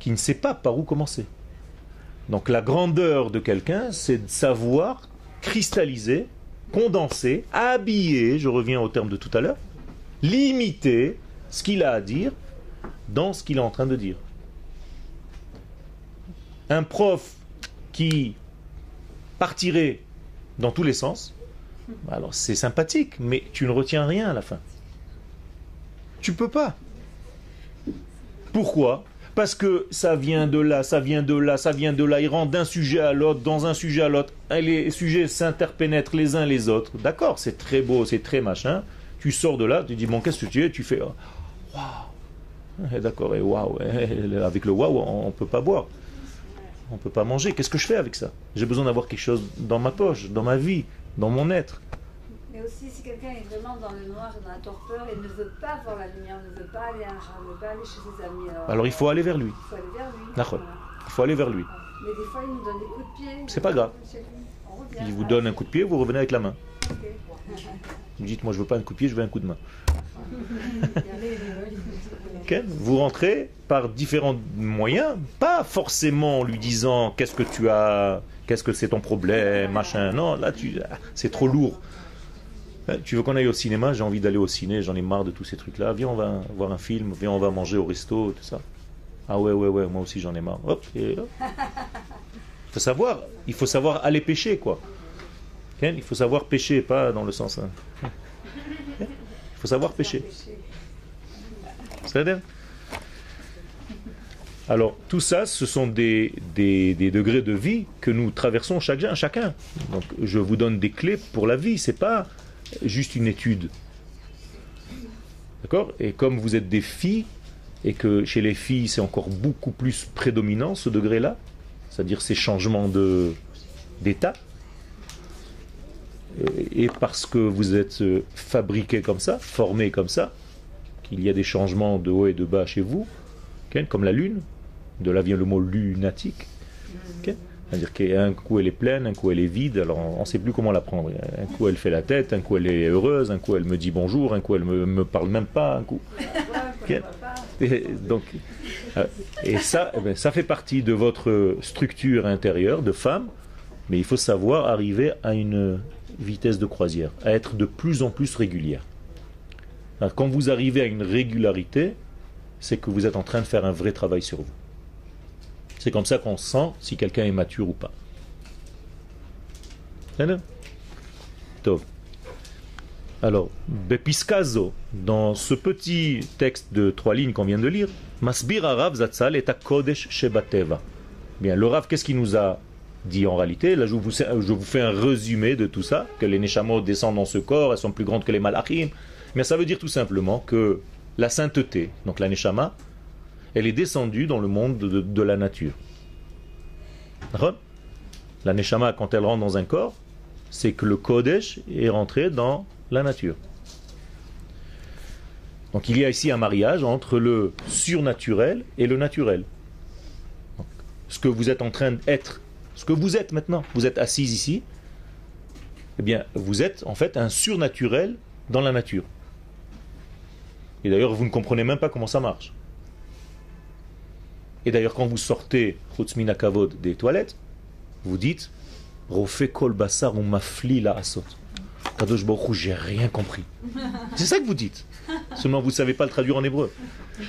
qu'il ne sait pas par où commencer. Donc la grandeur de quelqu'un, c'est de savoir cristalliser, condenser, habiller, je reviens au terme de tout à l'heure, limiter ce qu'il a à dire dans ce qu'il est en train de dire. Un prof qui partirait dans tous les sens, alors c'est sympathique, mais tu ne retiens rien à la fin. Tu peux pas. Pourquoi? Parce que ça vient de là, ça vient de là, ça vient de là. Il rentre d'un sujet à l'autre, dans un sujet à l'autre. Les sujets s'interpénètrent les uns les autres. D'accord, c'est très beau, c'est très machin. Tu sors de là, tu dis bon, qu'est-ce que tu es? Tu fais waouh. Eh, D'accord, et waouh. eh, Avec le waouh, on ne peut pas boire. On ne peut pas manger. Qu'est-ce que je fais avec ça? J'ai besoin d'avoir quelque chose dans ma poche, dans ma vie, dans mon être. Mais aussi, si quelqu'un est vraiment dans le noir dans la torpeur et ne veut pas voir la lumière, ne veut pas aller à ne veut pas aller chez ses amis, alors, Alors il faut aller vers lui. il faut aller vers lui. D'accord. Voilà. Il faut aller vers lui. Mais des fois, il nous donne des coups de pied. C'est pas grave. Il vous donne un coup de pied, vous revenez avec la main. Ok. Vous dites, moi je veux pas un coup de pied, je veux un coup de main. Ok Vous rentrez par différents moyens, pas forcément en lui disant qu'est-ce que tu as, qu'est-ce que c'est ton problème, machin. Non, là tu, c'est trop lourd. Hein, Tu veux qu'on aille au cinéma? J'ai envie d'aller au ciné, j'en ai marre de tous ces trucs-là. Viens, on va voir un film, viens, on va manger au resto, tout ça. Ah ouais, ouais, ouais, moi aussi j'en ai marre. Hop, et hop. Il faut savoir, il faut savoir aller pêcher, quoi. Il faut savoir pêcher, pas dans le sens. hein. Il faut savoir pêcher. C'est-à-dire? Alors, tout ça, ce sont des, des- des degrés de vie que nous traversons chacun, chacun. Donc, je vous donne des clés pour la vie, c'est pas juste une étude. D'accord? Et comme vous êtes des filles, et que chez les filles, c'est encore beaucoup plus prédominant, ce degré-là, c'est-à-dire ces changements d'état, et parce que vous êtes euh, fabriqués comme ça, formés comme ça, qu'il y a des changements de haut et de bas chez vous, comme la lune, de là vient le mot lunatique. C'est-à-dire qu'un coup elle est pleine, un coup elle est vide, alors on ne sait plus comment la prendre. Un coup elle fait la tête, un coup elle est heureuse, un coup elle me dit bonjour, un coup elle me, me parle même pas, un coup. Et donc, euh, et ça, eh ben, ça fait partie de votre structure intérieure de femme, mais il faut savoir arriver à une vitesse de croisière, à être de plus en plus régulière. Alors, quand vous arrivez à une régularité, c'est que vous êtes en train de faire un vrai travail sur vous. C'est comme ça qu'on sent si quelqu'un est mature ou pas. Alors, Bepiskazo, dans ce petit texte de trois lignes qu'on vient de lire, Masbir Rav Zatzal est à Kodesh Shebateva. Bien, le Rav, qu'est-ce qu'il nous a dit en réalité? Là, je vous, fais un résumé de tout ça, que les Neshamos descendent dans ce corps, elles sont plus grandes que les Malachim. Mais ça veut dire tout simplement que la sainteté, donc la Neshama, elle est descendue dans le monde de, la nature. La Neshama, quand elle rentre dans un corps, c'est que le Kodesh est rentré dans la nature. Donc il y a ici un mariage entre le surnaturel et le naturel. Ce que vous êtes en train d'être, ce que vous êtes maintenant, vous êtes assis ici, eh bien vous êtes en fait un surnaturel dans la nature. Et d'ailleurs vous ne comprenez même pas comment ça marche. Et d'ailleurs quand vous sortez Kavod des toilettes, vous dites Rofe kol basar ou mafli la asot. Kadosh Baruch j'ai rien compris. C'est ça que vous dites. Seulement vous ne savez pas le traduire en hébreu.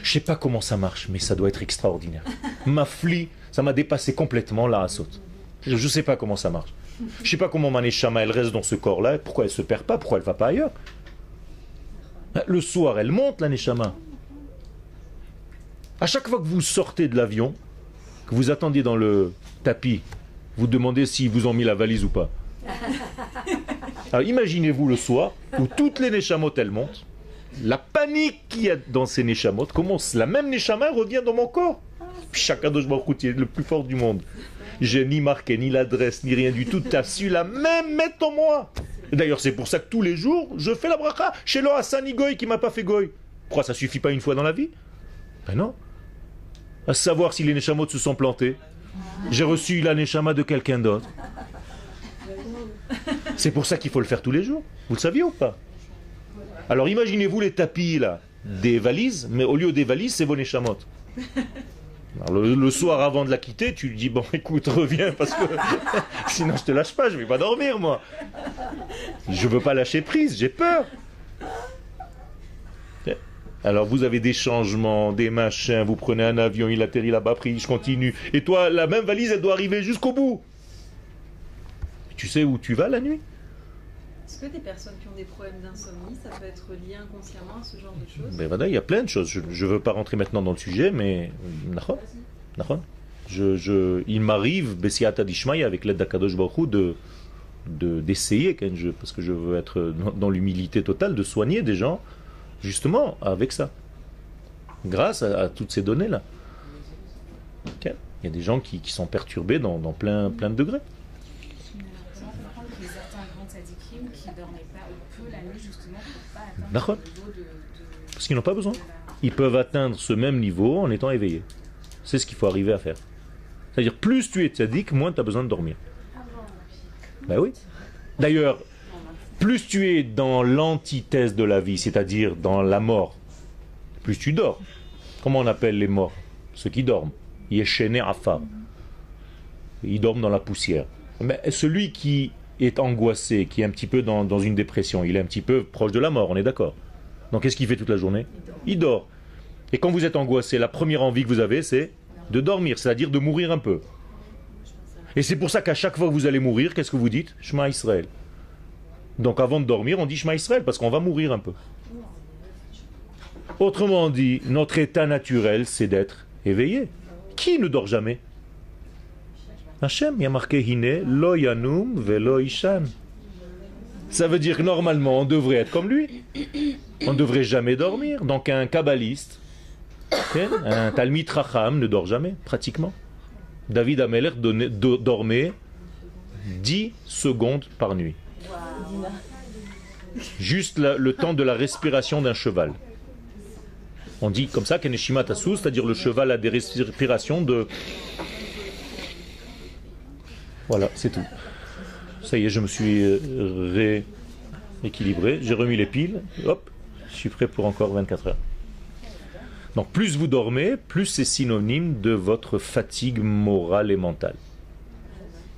Je sais pas comment ça marche, mais ça doit être extraordinaire. Mafli, ça m'a dépassé complètement la asot. Je ne sais pas comment ça marche. Je sais pas comment Maneshama elle reste dans ce corps-là, pourquoi elle se perd pas, pourquoi elle va pas ailleurs. Le soir, elle monte la Neshama. À chaque fois que vous sortez de l'avion, que vous attendiez dans le tapis, vous demandez s'ils vous ont mis la valise ou pas. Alors imaginez-vous le soir où toutes les Neshamot elles montent, la panique qu'il y a dans ces Neshamot, comment la même Neshama revient dans mon corps. Chacun de Baruch est le plus fort du monde. J'ai ni marqué, ni l'adresse, ni rien du tout. Tu as su la même mettre en moi. D'ailleurs, c'est pour ça que tous les jours, je fais la bracha chez le qui m'a pas fait Goy. Pourquoi ça suffit pas une fois dans la vie? Ben non. À savoir si les Neshamot se sont plantés. J'ai reçu la Neshama de quelqu'un d'autre. C'est pour ça qu'il faut le faire tous les jours. Vous le saviez ou pas? Alors imaginez-vous les tapis là, des valises, mais au lieu des valises, c'est vos Neshamot. Le soir avant de la quitter, tu lui dis bon écoute reviens parce que sinon je te lâche pas, je vais pas dormir moi. Je veux pas lâcher prise, j'ai peur. Alors vous avez des changements, des machins, vous prenez un avion, il atterrit là-bas, pris, je continue. Et toi, la même valise, elle doit arriver jusqu'au bout. Tu sais où tu vas la nuit? Est-ce que des personnes qui ont des problèmes d'insomnie, ça peut être lié inconsciemment à ce genre de choses? Mais voilà, il y a plein de choses. Je ne veux pas rentrer maintenant dans le sujet, mais. Je, je, il m'arrive, Bessiata Dishmaya, avec l'aide d'Akadosh Baruch de de- d'essayer, parce que je veux être dans, dans l'humilité totale, de soigner des gens, justement, avec ça. Grâce à, toutes ces données-là. Il y a des gens qui, sont perturbés dans, plein, plein de degrés. Parce qu'ils n'ont pas besoin. ils peuvent atteindre ce même niveau en étant éveillés. C'est ce qu'il faut arriver à faire. C'est-à-dire, plus tu es tzaddik, moins tu as besoin de dormir. Ben oui. D'ailleurs, plus tu es dans l'antithèse de la vie, c'est-à-dire dans la mort, plus tu dors. Comment on appelle les morts? Ceux qui dorment. Yeshene Afar. Ils dorment dans la poussière. Mais celui qui est angoissé, qui est un petit peu dans, dans une dépression, il est un petit peu proche de la mort, on est d'accord? Donc qu'est-ce qu'il fait toute la journée? Il dort. Et quand vous êtes angoissé, la première envie que vous avez, c'est de dormir, c'est-à-dire de mourir un peu. Et c'est pour ça qu'à chaque fois que vous allez mourir, qu'est-ce que vous dites? Shema Israël. Donc avant de dormir, on dit Shema Israël parce qu'on va mourir un peu. Autrement dit, notre état naturel, c'est d'être éveillé. Qui ne dort jamais? Hachem, il y a marqué Hine, lo yanum velo ishan. Ça veut dire que normalement, on devrait être comme lui. On ne devrait jamais dormir. Donc un kabbaliste, un Talmid Racham ne dort jamais, pratiquement. David do- dormait 10 secondes par nuit. Juste le temps de la respiration d'un cheval. On dit comme ça, Keneshima Tassou, c'est-à-dire le cheval a des respirations de... Voilà, c'est tout. Ça y est, je me suis euh, rééquilibré, j'ai remis les piles, hop, je suis prêt pour encore 24 heures. Donc plus vous dormez, plus c'est synonyme de votre fatigue morale et mentale.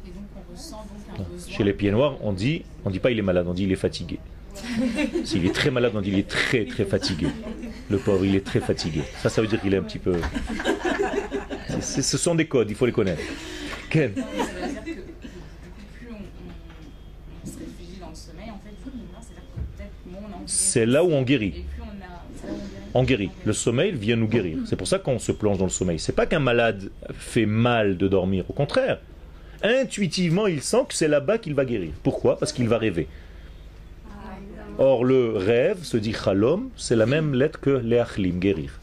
Et donc on ressent donc un besoin. Chez les pieds noirs, on dit, on dit pas il est malade, on dit il est fatigué. S'il est très malade, on dit il est très très fatigué. Le pauvre, il est très fatigué. Ça, ça veut dire qu'il est un petit peu. Ce sont des codes, il faut les connaître. Ken. C'est là où on guérit. On guérit. Le sommeil vient nous guérir. C'est pour ça qu'on se plonge dans le sommeil. C'est pas qu'un malade fait mal de dormir. Au contraire, intuitivement, il sent que c'est là-bas qu'il va guérir. Pourquoi? Parce qu'il va rêver. Or, le rêve, se dit chalom, c'est la même lettre que leachlim, guérir.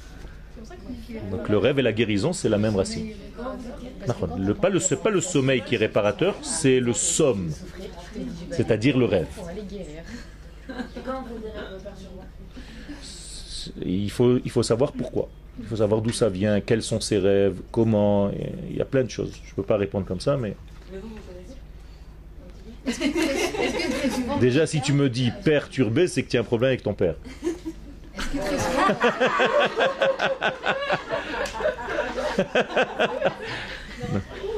Donc le rêve et la guérison, c'est la même racine. Le, pas pas le sommeil qui est réparateur, c'est le somme, c'est-à-dire le rêve. Il faut, il faut savoir pourquoi. Il faut savoir d'où ça vient, quels sont ses rêves, comment. Il y a plein de choses. Je ne peux pas répondre comme ça, mais. Déjà, si tu me dis perturbé, c'est que tu as un problème avec ton père.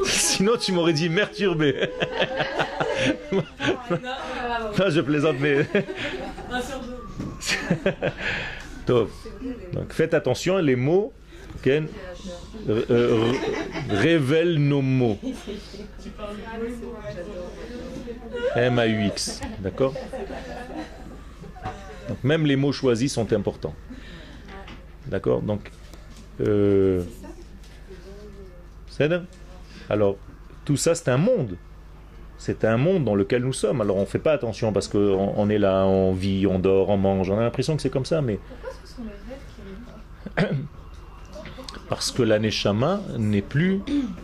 Sinon, tu m'aurais dit perturbé. non, je plaisante, mais. Donc faites attention, les mots Euh, révèlent nos mots. M-A-U-X. D'accord? Donc même les mots choisis sont importants. D'accord? Donc. Euh, c'est ça Alors, tout ça, c'est un monde. C'est un monde dans lequel nous sommes. Alors, on ne fait pas attention parce qu'on on est là, on vit, on dort, on mange. On a l'impression que c'est comme ça, mais. Parce que la Neshama n'est plus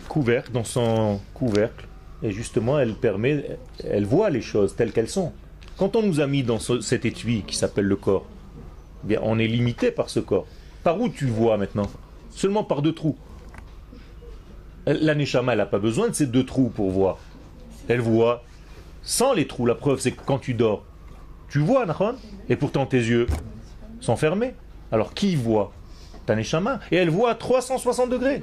couverte dans son couvercle. Et justement, elle permet, elle voit les choses telles qu'elles sont. Quand on nous a mis dans ce- cet étui qui s'appelle le corps, eh bien, on est limité par ce corps. Par où tu vois maintenant? Seulement par deux trous. La Neshama, elle n'a pas besoin de ces deux trous pour voir. Elle voit sans les trous. La preuve, c'est que quand tu dors, tu vois, Nahon Et pourtant, tes yeux sont fermés. Alors, qui voit? Ta Neshama. Et elle voit à 360 degrés.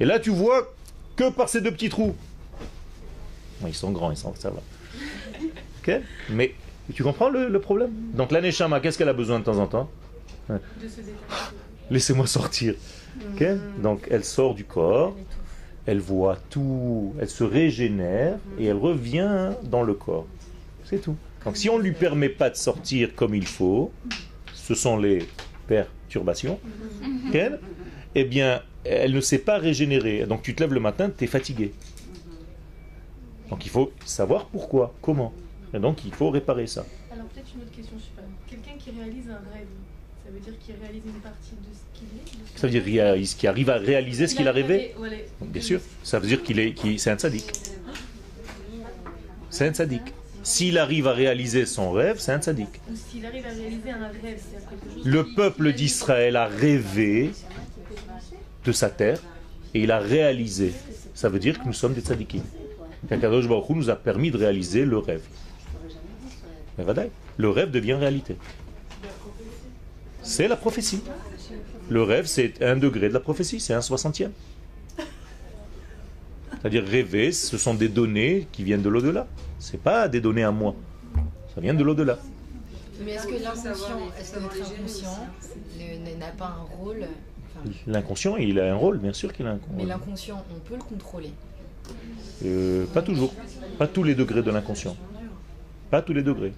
Et là, tu vois que par ces deux petits trous. Bon, ils sont grands, ils sont, ça va. Ok Mais tu comprends le, le problème? Donc la Neshama, qu'est-ce qu'elle a besoin de temps en temps? Laissez-moi sortir. Ok Donc elle sort du corps, elle voit tout, elle se régénère et elle revient dans le corps. C'est tout. Donc si on ne lui permet pas de sortir comme il faut, ce sont les ok eh bien, elle ne s'est pas régénérer. Donc tu te lèves le matin, tu es fatigué. Donc il faut savoir pourquoi, comment. Et donc il faut réparer ça. Alors peut-être une autre question, je sais pas. Quelqu'un qui réalise un rêve, ça veut dire qu'il réalise une partie de ce qu'il est ce Ça veut dire qu'il arrive à réaliser ce qu'il a rêvé? Bien sûr, ça veut dire qu'il est, c'est un tzaddik. C'est un tzaddik. S'il arrive à réaliser son rêve, c'est un tzaddik. Ou s'il arrive à réaliser un rêve, c'est quelque chose. Le peuple d'Israël a rêvé de sa terre et il a réalisé. Ça veut dire que nous sommes des tzaddikim. Qu'Akadosh Baruch Hu nous a permis de réaliser le rêve. Le rêve devient réalité. C'est la prophétie. Le rêve, c'est un degré de la prophétie, c'est un soixantième. C'est-à-dire rêver, ce sont des données qui viennent de l'au-delà. C'est pas des données à moi. Ça vient de l'au-delà. Mais est-ce que l'inconscient, est-ce que notre inconscient n'a pas un rôle enfin, L'inconscient, il a un rôle, bien sûr qu'il a un Mais rôle. l'inconscient, on peut le contrôler. Euh, pas toujours. Pas tous les degrés de l'inconscient. Pas tous les degrés.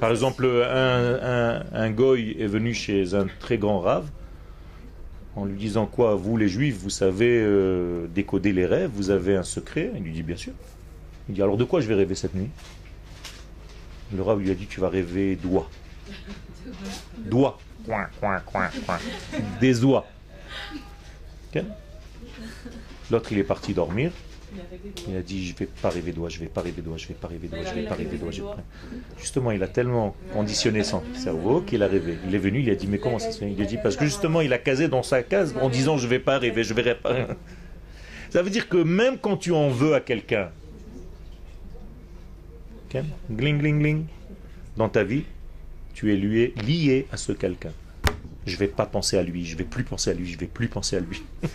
Par exemple, un, un, un goy est venu chez un très grand rave en lui disant quoi? Vous les juifs, vous savez euh, décoder les rêves, vous avez un secret? Il lui dit bien sûr. Il dit alors de quoi je vais rêver cette nuit? Le rave lui a dit tu vas rêver doigts. Doigts. Coin, coin. Des oies. L'autre il est parti dormir. Il a dit je vais pas rêver doigt, je vais pas rêver doigt, je vais pas rêver doigt, je vais pas rêver pas- Justement, il a tellement conditionné son cerveau qu'il a rêvé. Il est venu, il a dit mais comment ça se fait? Il a dit parce que justement il a casé dans sa case en disant je vais pas rêver, je verrai pas. Ça veut dire que même quand tu en veux à quelqu'un, gling gling gling, dans ta vie, tu es lié, lié à ce quelqu'un. Je vais pas penser à lui, je vais plus penser à lui, je vais plus penser à lui.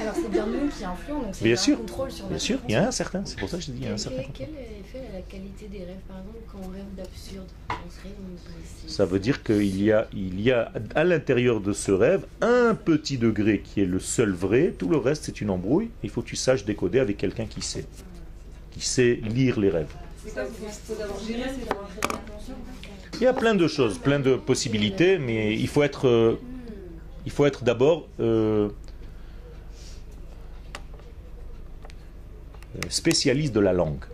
Alors c'est bien nous qui influons, donc c'est Bien un sûr. contrôle sur Bien sûr, il y a un certain, c'est pour ça que je te dis il y a un certain. Quel, quel effet a la qualité des rêves Par exemple, quand on rêve d'absurde, Ça veut dire qu'il y a, il y a à l'intérieur de ce rêve un petit degré qui est le seul vrai, tout le reste c'est une embrouille. Il faut que tu saches décoder avec quelqu'un qui sait, qui sait lire les rêves. Il y a plein de choses, plein de possibilités, mais il faut être, euh, il faut être d'abord euh, spécialiste de la langue.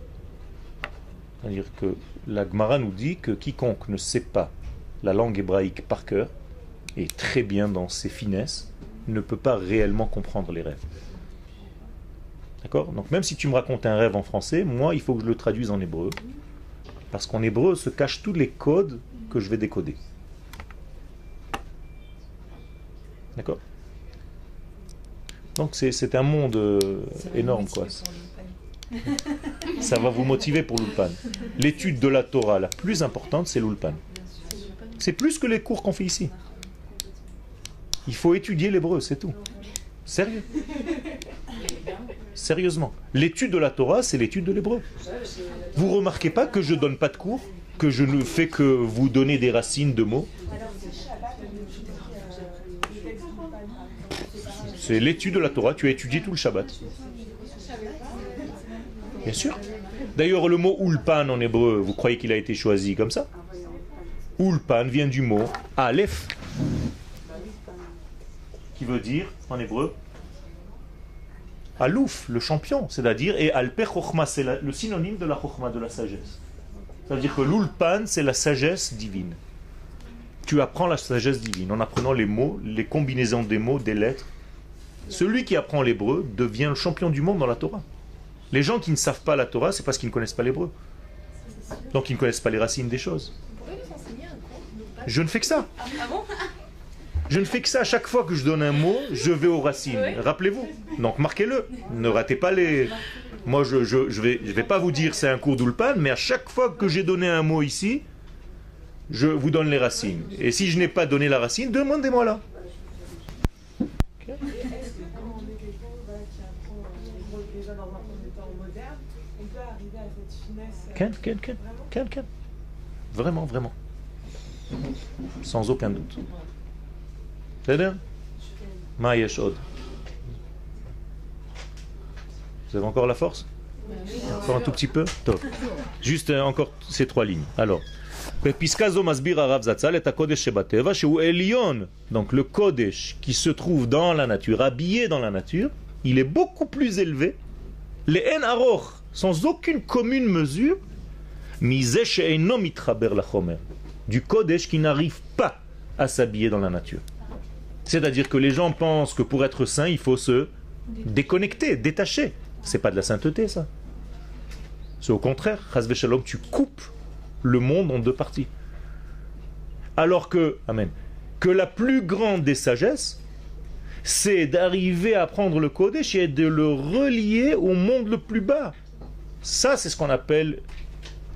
C'est-à-dire que la Gemara nous dit que quiconque ne sait pas la langue hébraïque par cœur, et très bien dans ses finesses, ne peut pas réellement comprendre les rêves. D'accord? Donc même si tu me racontes un rêve en français, moi il faut que je le traduise en hébreu. Parce qu'en hébreu se cachent tous les codes que je vais décoder. D'accord? Donc c'est un monde euh, énorme quoi. Ça va vous motiver pour l'ulpan. L'étude de la Torah la plus importante, c'est l'ulpan. C'est plus que les cours qu'on fait ici. Il faut étudier l'hébreu, c'est tout. Sérieux. Sérieusement. L'étude de la Torah, c'est l'étude de l'hébreu. Vous remarquez pas que je donne pas de cours Que je ne fais que vous donner des racines de mots C'est l'étude de la Torah. Tu as étudié tout le Shabbat. Bien sûr. D'ailleurs, le mot ulpan en hébreu, vous croyez qu'il a été choisi comme ça? Ulpan vient du mot Aleph, veut dire en hébreu Alouf, le champion, c'est-à-dire, et Alper Chochma, c'est le synonyme de la Chochma, de la sagesse. Ça veut dire que l'Ulpan, c'est la sagesse divine. Tu apprends la sagesse divine en apprenant les mots, les combinaisons des mots, des lettres. Celui qui apprend l'hébreu devient le champion du monde dans la Torah. Les gens qui ne savent pas la Torah, c'est parce qu'ils ne connaissent pas l'hébreu. Donc ils ne connaissent pas les racines des choses. Je ne fais que ça. Ah bon? Je ne fais que ça. À chaque fois que je donne un mot, je vais aux racines. Oui. Rappelez-vous. Donc marquez-le. Ne ratez pas les. Moi, je je, je vais, je vais pas vous dire c'est un cours d'Ulpan, mais à chaque fois que j'ai donné un mot ici, je vous donne les racines. Et si je n'ai pas donné la racine, demandez-moi là. Ok pour déjà dans un premier temps moderne, on peut arriver à cette finesse. Ken, ken, ken, Vraiment ken, ken. Vraiment, vraiment. Sans aucun doute. בסדר? מה יש עוד? Vous avez encore la force Encore un tout petit peu Top. Juste euh, encore ces trois lignes. Alors, בפסקה זו מסביר הרב זצ"ל את הקודש שבטבע שהוא עליון. Donc le kodesh qui se trouve dans la nature, habillé dans la nature, il est beaucoup plus élevé. Les en aroch, sans aucune commune mesure, מזה שאינו מתחבר לחומר. Du kodesh qui n'arrive pas à s'habiller dans la nature. C'est-à-dire que les gens pensent que pour être saint, il faut se déconnecter, détacher. C'est pas de la sainteté, ça. C'est au contraire, Chazve Shalom, tu coupes le monde en deux parties. Alors que, Amen, que la plus grande des sagesses, c'est d'arriver à prendre le Kodesh et de le relier au monde le plus bas. Ça, c'est ce qu'on appelle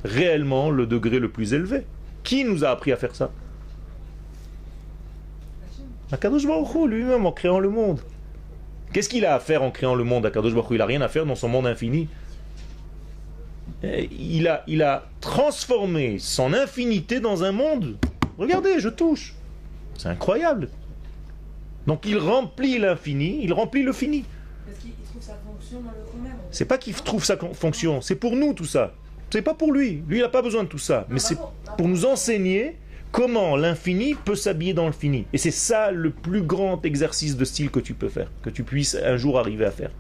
réellement le degré le plus élevé. Qui nous a appris à faire ça? Akadosh Baruch lui-même en créant le monde. Qu'est-ce qu'il a à faire en créant le monde Akadosh Baruch Il n'a rien à faire dans son monde infini. Eh, Il a, il a transformé son infinité dans un monde. Regardez, je touche. C'est incroyable. Donc il remplit l'infini, il remplit le fini. Parce qu'il trouve sa fonction dans le quand même. C'est pas qu'il trouve sa fonction, c'est pour nous tout ça. C'est pas pour lui. Lui, il n'a pas besoin de tout ça. Mais c'est pour nous enseigner comment l'infini peut s'habiller dans le fini. Et c'est ça le plus grand exercice de style que tu peux faire, que tu puisses un jour arriver à faire.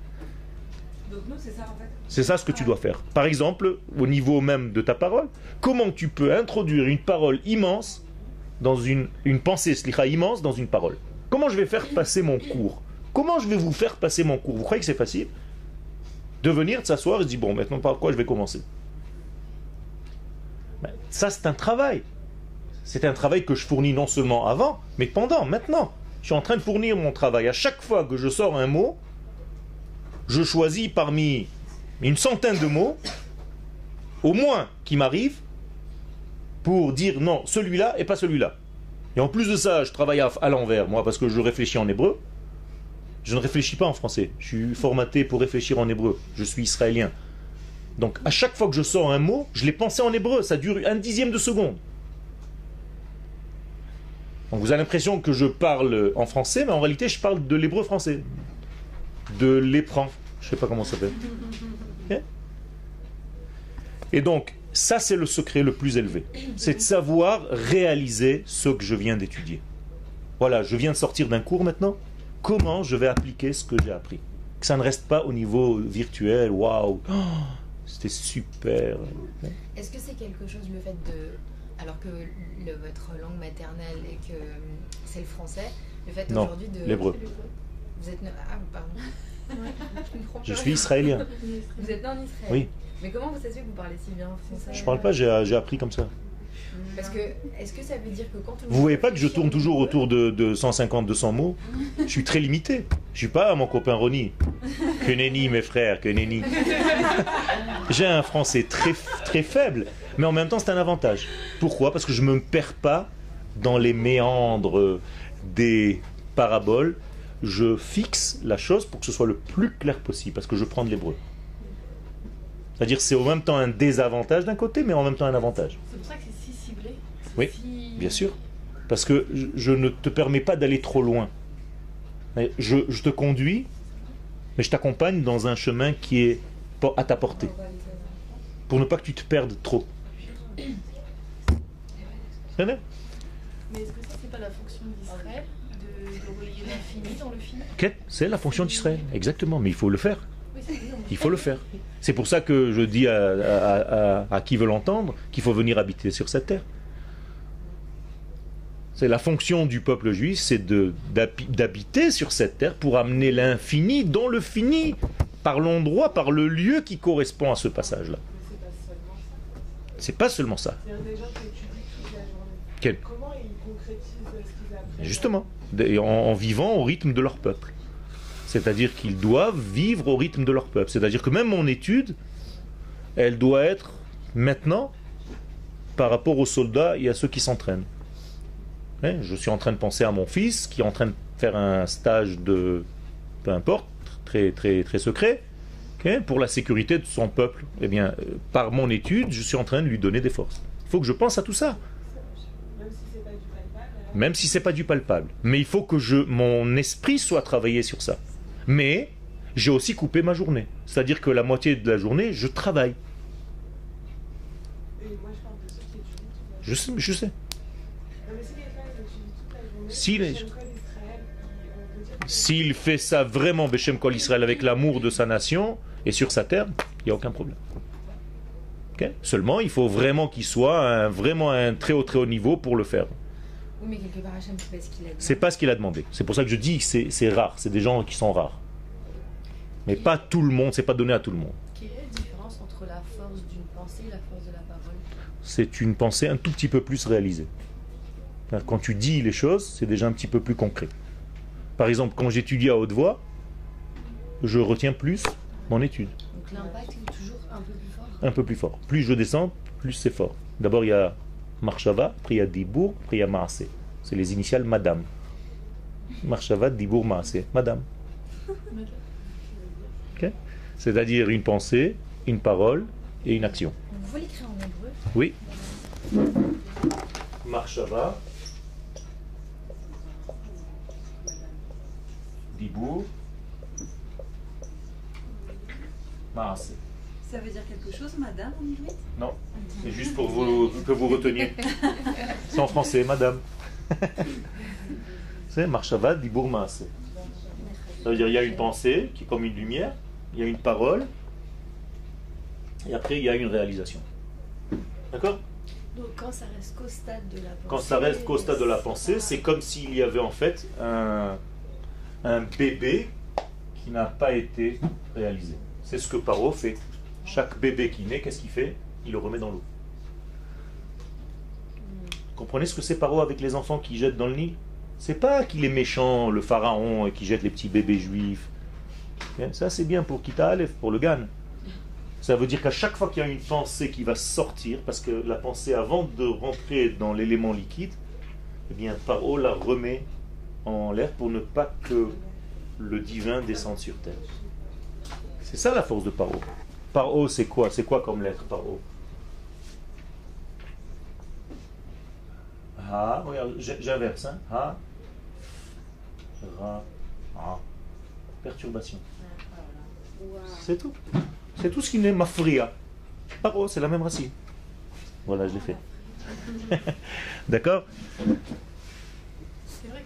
Donc nous, c'est ça en fait. C'est ça ce que tu dois faire. Par exemple, au niveau même de ta parole, comment tu peux introduire une parole immense dans une, une pensée slicha immense dans une parole? Comment je vais faire passer mon cours? Comment je vais vous faire passer mon cours? Vous croyez que c'est facile? De venir, de s'asseoir et de dire bon, maintenant par quoi je vais commencer? Ben, Ça, c'est un travail. C'est un travail que je fournis non seulement avant, mais pendant, maintenant. Je suis en train de fournir mon travail. À chaque fois que je sors un mot, je choisis parmi une centaine de mots, au moins qui m'arrivent, pour dire non, celui-là et pas celui-là. Et en plus de ça, je travaille à, à l'envers, moi, parce que je réfléchis en hébreu. Je ne réfléchis pas en français. Je suis formaté pour réfléchir en hébreu. Je suis israélien. Donc, à chaque fois que je sors un mot, je l'ai pensé en hébreu. Ça dure un dixième de seconde. Donc, vous avez l'impression que je parle en français, mais en réalité, je parle de l'hébreu français. De l'épran. Je sais pas comment ça s'appelle. Et donc, ça, c'est le secret le plus élevé. C'est de savoir réaliser ce que je viens d'étudier. Voilà, je viens de sortir d'un cours maintenant. Comment je vais appliquer ce que j'ai appris? Que ça ne reste pas au niveau virtuel. Waouh, oh, c'était super. Est-ce que c'est quelque chose le fait de. Alors que le- votre langue maternelle et que euh, c'est le français, le fait aujourd'hui de. l'hébreu. Vous êtes. né- Ah, pardon. Je suis israélien. Vous êtes né en Israël Oui. Mais comment vous savez que vous parlez si bien français? Je parle pas, j'ai j'ai appris comme ça. Parce que, est-ce que ça veut dire que quand on. Vous voyez pas que je tourne toujours autour de, de 150-200 mots Je suis très limité. Je suis pas mon copain Ronnie. Que nenni, mes frères, que nenni. J'ai un français très, très faible, mais en même temps c'est un avantage. Pourquoi? Parce que je me perds pas dans les méandres des paraboles. Je fixe la chose pour que ce soit le plus clair possible, parce que je prends de l'hébreu. C'est-à-dire c'est en même temps un désavantage d'un côté, mais en même temps un avantage. C'est pour ça que c'est si ciblé. c'est Oui, Bien sûr. Parce que je, ne te permets pas d'aller trop loin. Je, je te conduis, mais je t'accompagne dans un chemin qui est à ta portée. Pour ne pas que tu te perdes trop. Mais est-ce que ça, c'est pas la fonction d'Israël de, de relier l'infini dans le Ok, C'est la fonction d'Israël, exactement. Mais il faut le faire. Il faut le faire. C'est pour ça que je dis à, à- à- à qui veut l'entendre qu'il faut venir habiter sur cette terre. C'est la fonction du peuple juif, c'est d'habiter sur cette terre pour amener l'infini dans le fini, par l'endroit, par le lieu qui correspond à ce passage-là. Mais c'est pas seulement ça. C'est toute la journée. Quel Comment ils concrétisent ce qu'ils apprennent? Justement, en vivant au rythme de leur peuple. C'est-à-dire qu'ils doivent vivre au rythme de leur peuple. C'est-à-dire que même mon étude, elle doit être maintenant par rapport aux soldats et à ceux qui s'entraînent. Je suis en train de penser à mon fils qui est en train de faire un stage de, peu importe, très très très secret. Pour la sécurité de son peuple. Eh bien, euh, par mon étude, je suis en train de lui donner des forces. Il faut que je pense à tout ça. Même si c'est pas du palpable. Mais il faut que je, mon esprit soit travaillé sur ça. Mais j'ai aussi coupé ma journée. C'est-à-dire que la moitié de la journée, je travaille. Je sais, je sais. Non, mais si quelqu'un il étudie toute la journée, Si les- Shem Kol Israël, il- on peut dire S'il fait ça vraiment, Beshem Kol Israël, avec l'amour de sa nation et sur sa terre, il n'y a aucun problème. Seulement, il faut vraiment qu'il soit un, vraiment à un très haut, très haut niveau pour le faire. Oui, mais quelque part, Hachem, c'est pas ce qu'il a dit. C'est pas ce qu'il a demandé. C'est pour ça que je dis que c'est c'est rare. C'est des gens qui sont rares. Mais pas tout le monde, c'est pas donné à tout le monde. Quelle est la différence entre la force d'une pensée et la force de la parole? C'est une pensée un tout petit peu plus réalisée. Quand tu dis les choses, c'est déjà un petit peu plus concret. Par exemple, quand j'étudie à haute voix, je retiens plus mon étude, Donc l'impact est toujours un peu plus fort? un peu plus fort. Plus je descends, plus c'est fort. D'abord, il y a Marshava, après il y a Dibour, après il y a Maasé. C'est les initiales Madame. Marshava, Dibour, Maasé. Madame. C'est-à-dire une pensée, une parole et une action. Vous l'écrire en hébreu? Oui. Marshava. Maasé. Ça veut dire quelque chose, madame, en inuit Non, c'est juste pour vous, que vous reteniez. C'est en français, madame. C'est Marshava, Dibour, Maasé. Ça veut dire il y a une pensée qui est comme une lumière, il y a une parole, et après il y a une réalisation. D'accord? Donc quand ça reste qu'au stade de la pensée. Quand ça reste qu'au stade de la pensée, c'est comme s'il y avait en fait un, un bébé qui n'a pas été réalisé. C'est ce que Paro fait. Chaque bébé qui naît, qu'est-ce qu'il fait? Il le remet dans l'eau. Comprenez ce que c'est Paro avec les enfants qui jettent dans le Nil? C'est pas qu'il est méchant, le pharaon, et qui jette les petits bébés juifs. Bien, Ça, c'est bien pour Kita Aleph, pour le Gan. Ça veut dire qu'à chaque fois qu'il y a une pensée qui va sortir, parce que la pensée, avant de rentrer dans l'élément liquide, eh bien, Paro la remet en l'air pour ne pas que le divin descende sur terre. C'est ça la force de Paro. Paro, c'est quoi? C'est quoi comme lettre Paro? Ha, regarde, j'inverse. Hein? Ha, Ra. Perturbation. C'est tout. C'est tout ce qui n'est mafria. Paro, c'est la même racine. Voilà, je l'ai fait. D'accord?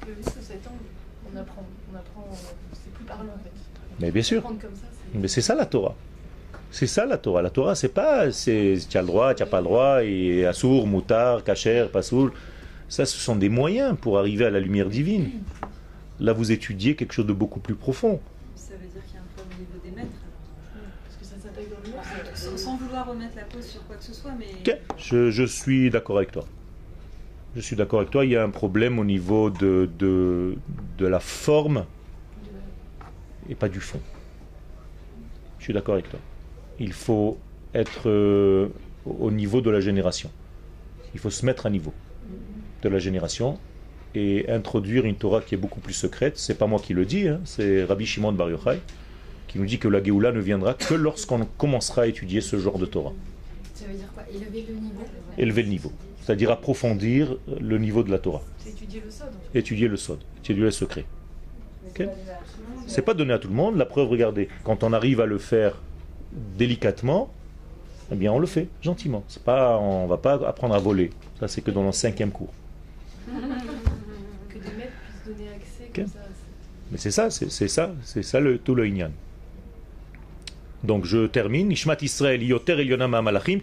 Vrai que sous cet angle, on apprend. On apprend. C'est plus parlant en fait. Mais bien sûr. Comme ça, c'est. Mais c'est ça la Torah. C'est ça la Torah. La Torah, c'est pas c'est tu as le droit, tu n'as pas le droit, et assour, moutar, kacher, pasoul. Ça, ce sont des moyens pour arriver à la lumière divine. Là, vous étudiez quelque chose de beaucoup plus profond. Ça veut dire qu'il y a un problème au niveau des maîtres. alors. Parce que ça s'attaque dans le c'est- Sans, sans vouloir remettre la cause sur quoi que ce soit, mais. Ok, je, je suis d'accord avec toi. Je suis d'accord avec toi. Il y a un problème au niveau de, de, de la forme et pas du fond. Je suis d'accord avec toi. Il faut être euh, au niveau de la génération. Il faut se mettre à niveau de la génération et introduire une Torah qui est beaucoup plus secrète. C'est pas moi qui le dis, hein, c'est Rabbi Shimon Bar Yochai qui nous dit que la Géoula ne viendra que lorsqu'on commencera à étudier ce genre de Torah. Ça veut dire quoi? Élever le niveau? Élever le niveau, c'est-à-dire approfondir le niveau de la Torah, C'est étudier le sod. étudier le sod, étudier le secret. Ok C'est pas donné à tout le monde. La preuve, regardez, quand on arrive à le faire délicatement, eh bien, on le fait gentiment. C'est pas, on va pas apprendre à voler. Ça, c'est que dans le cinquième cours. Que des maîtres puissent donner accès comme ça. Mais c'est ça, c'est ça, c'est ça le, tout le. Donc je termine. Nishmat Israël yoter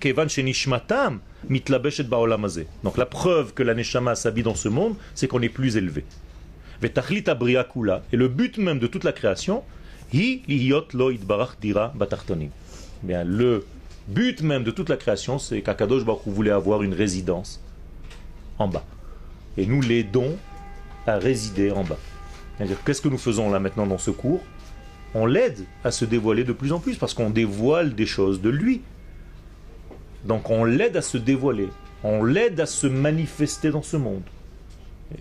kevan shenishmatam mitlabeshet ba'olam hazeh. Donc la preuve que la neshama s'habille dans ce monde, c'est qu'on est plus élevé. Vetachlit abriya kula. Et le but même de toute la création, hi lihiyot lo itbarach dira batartonim. Bien, le but même de toute la création, c'est qu'Akadosh Baruch voulait avoir une résidence en bas. Et nous l'aidons à résider en bas. C'est-à-dire, qu'est-ce que nous faisons là maintenant dans ce cours? On l'aide à se dévoiler de plus en plus parce qu'on dévoile des choses de lui. Donc on l'aide à se dévoiler, on l'aide à se manifester dans ce monde.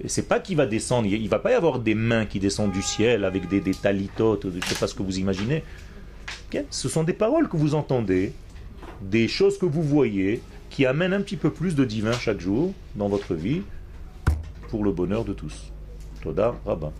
C'est pas qu'il va descendre, il va pas y avoir des mains qui descendent du ciel avec des, des talitotes, je sais pas ce que vous imaginez. Ce sont des paroles que vous entendez, des choses que vous voyez, qui amènent un petit peu plus de divin chaque jour dans votre vie, pour le bonheur de tous. Toda Rabbin.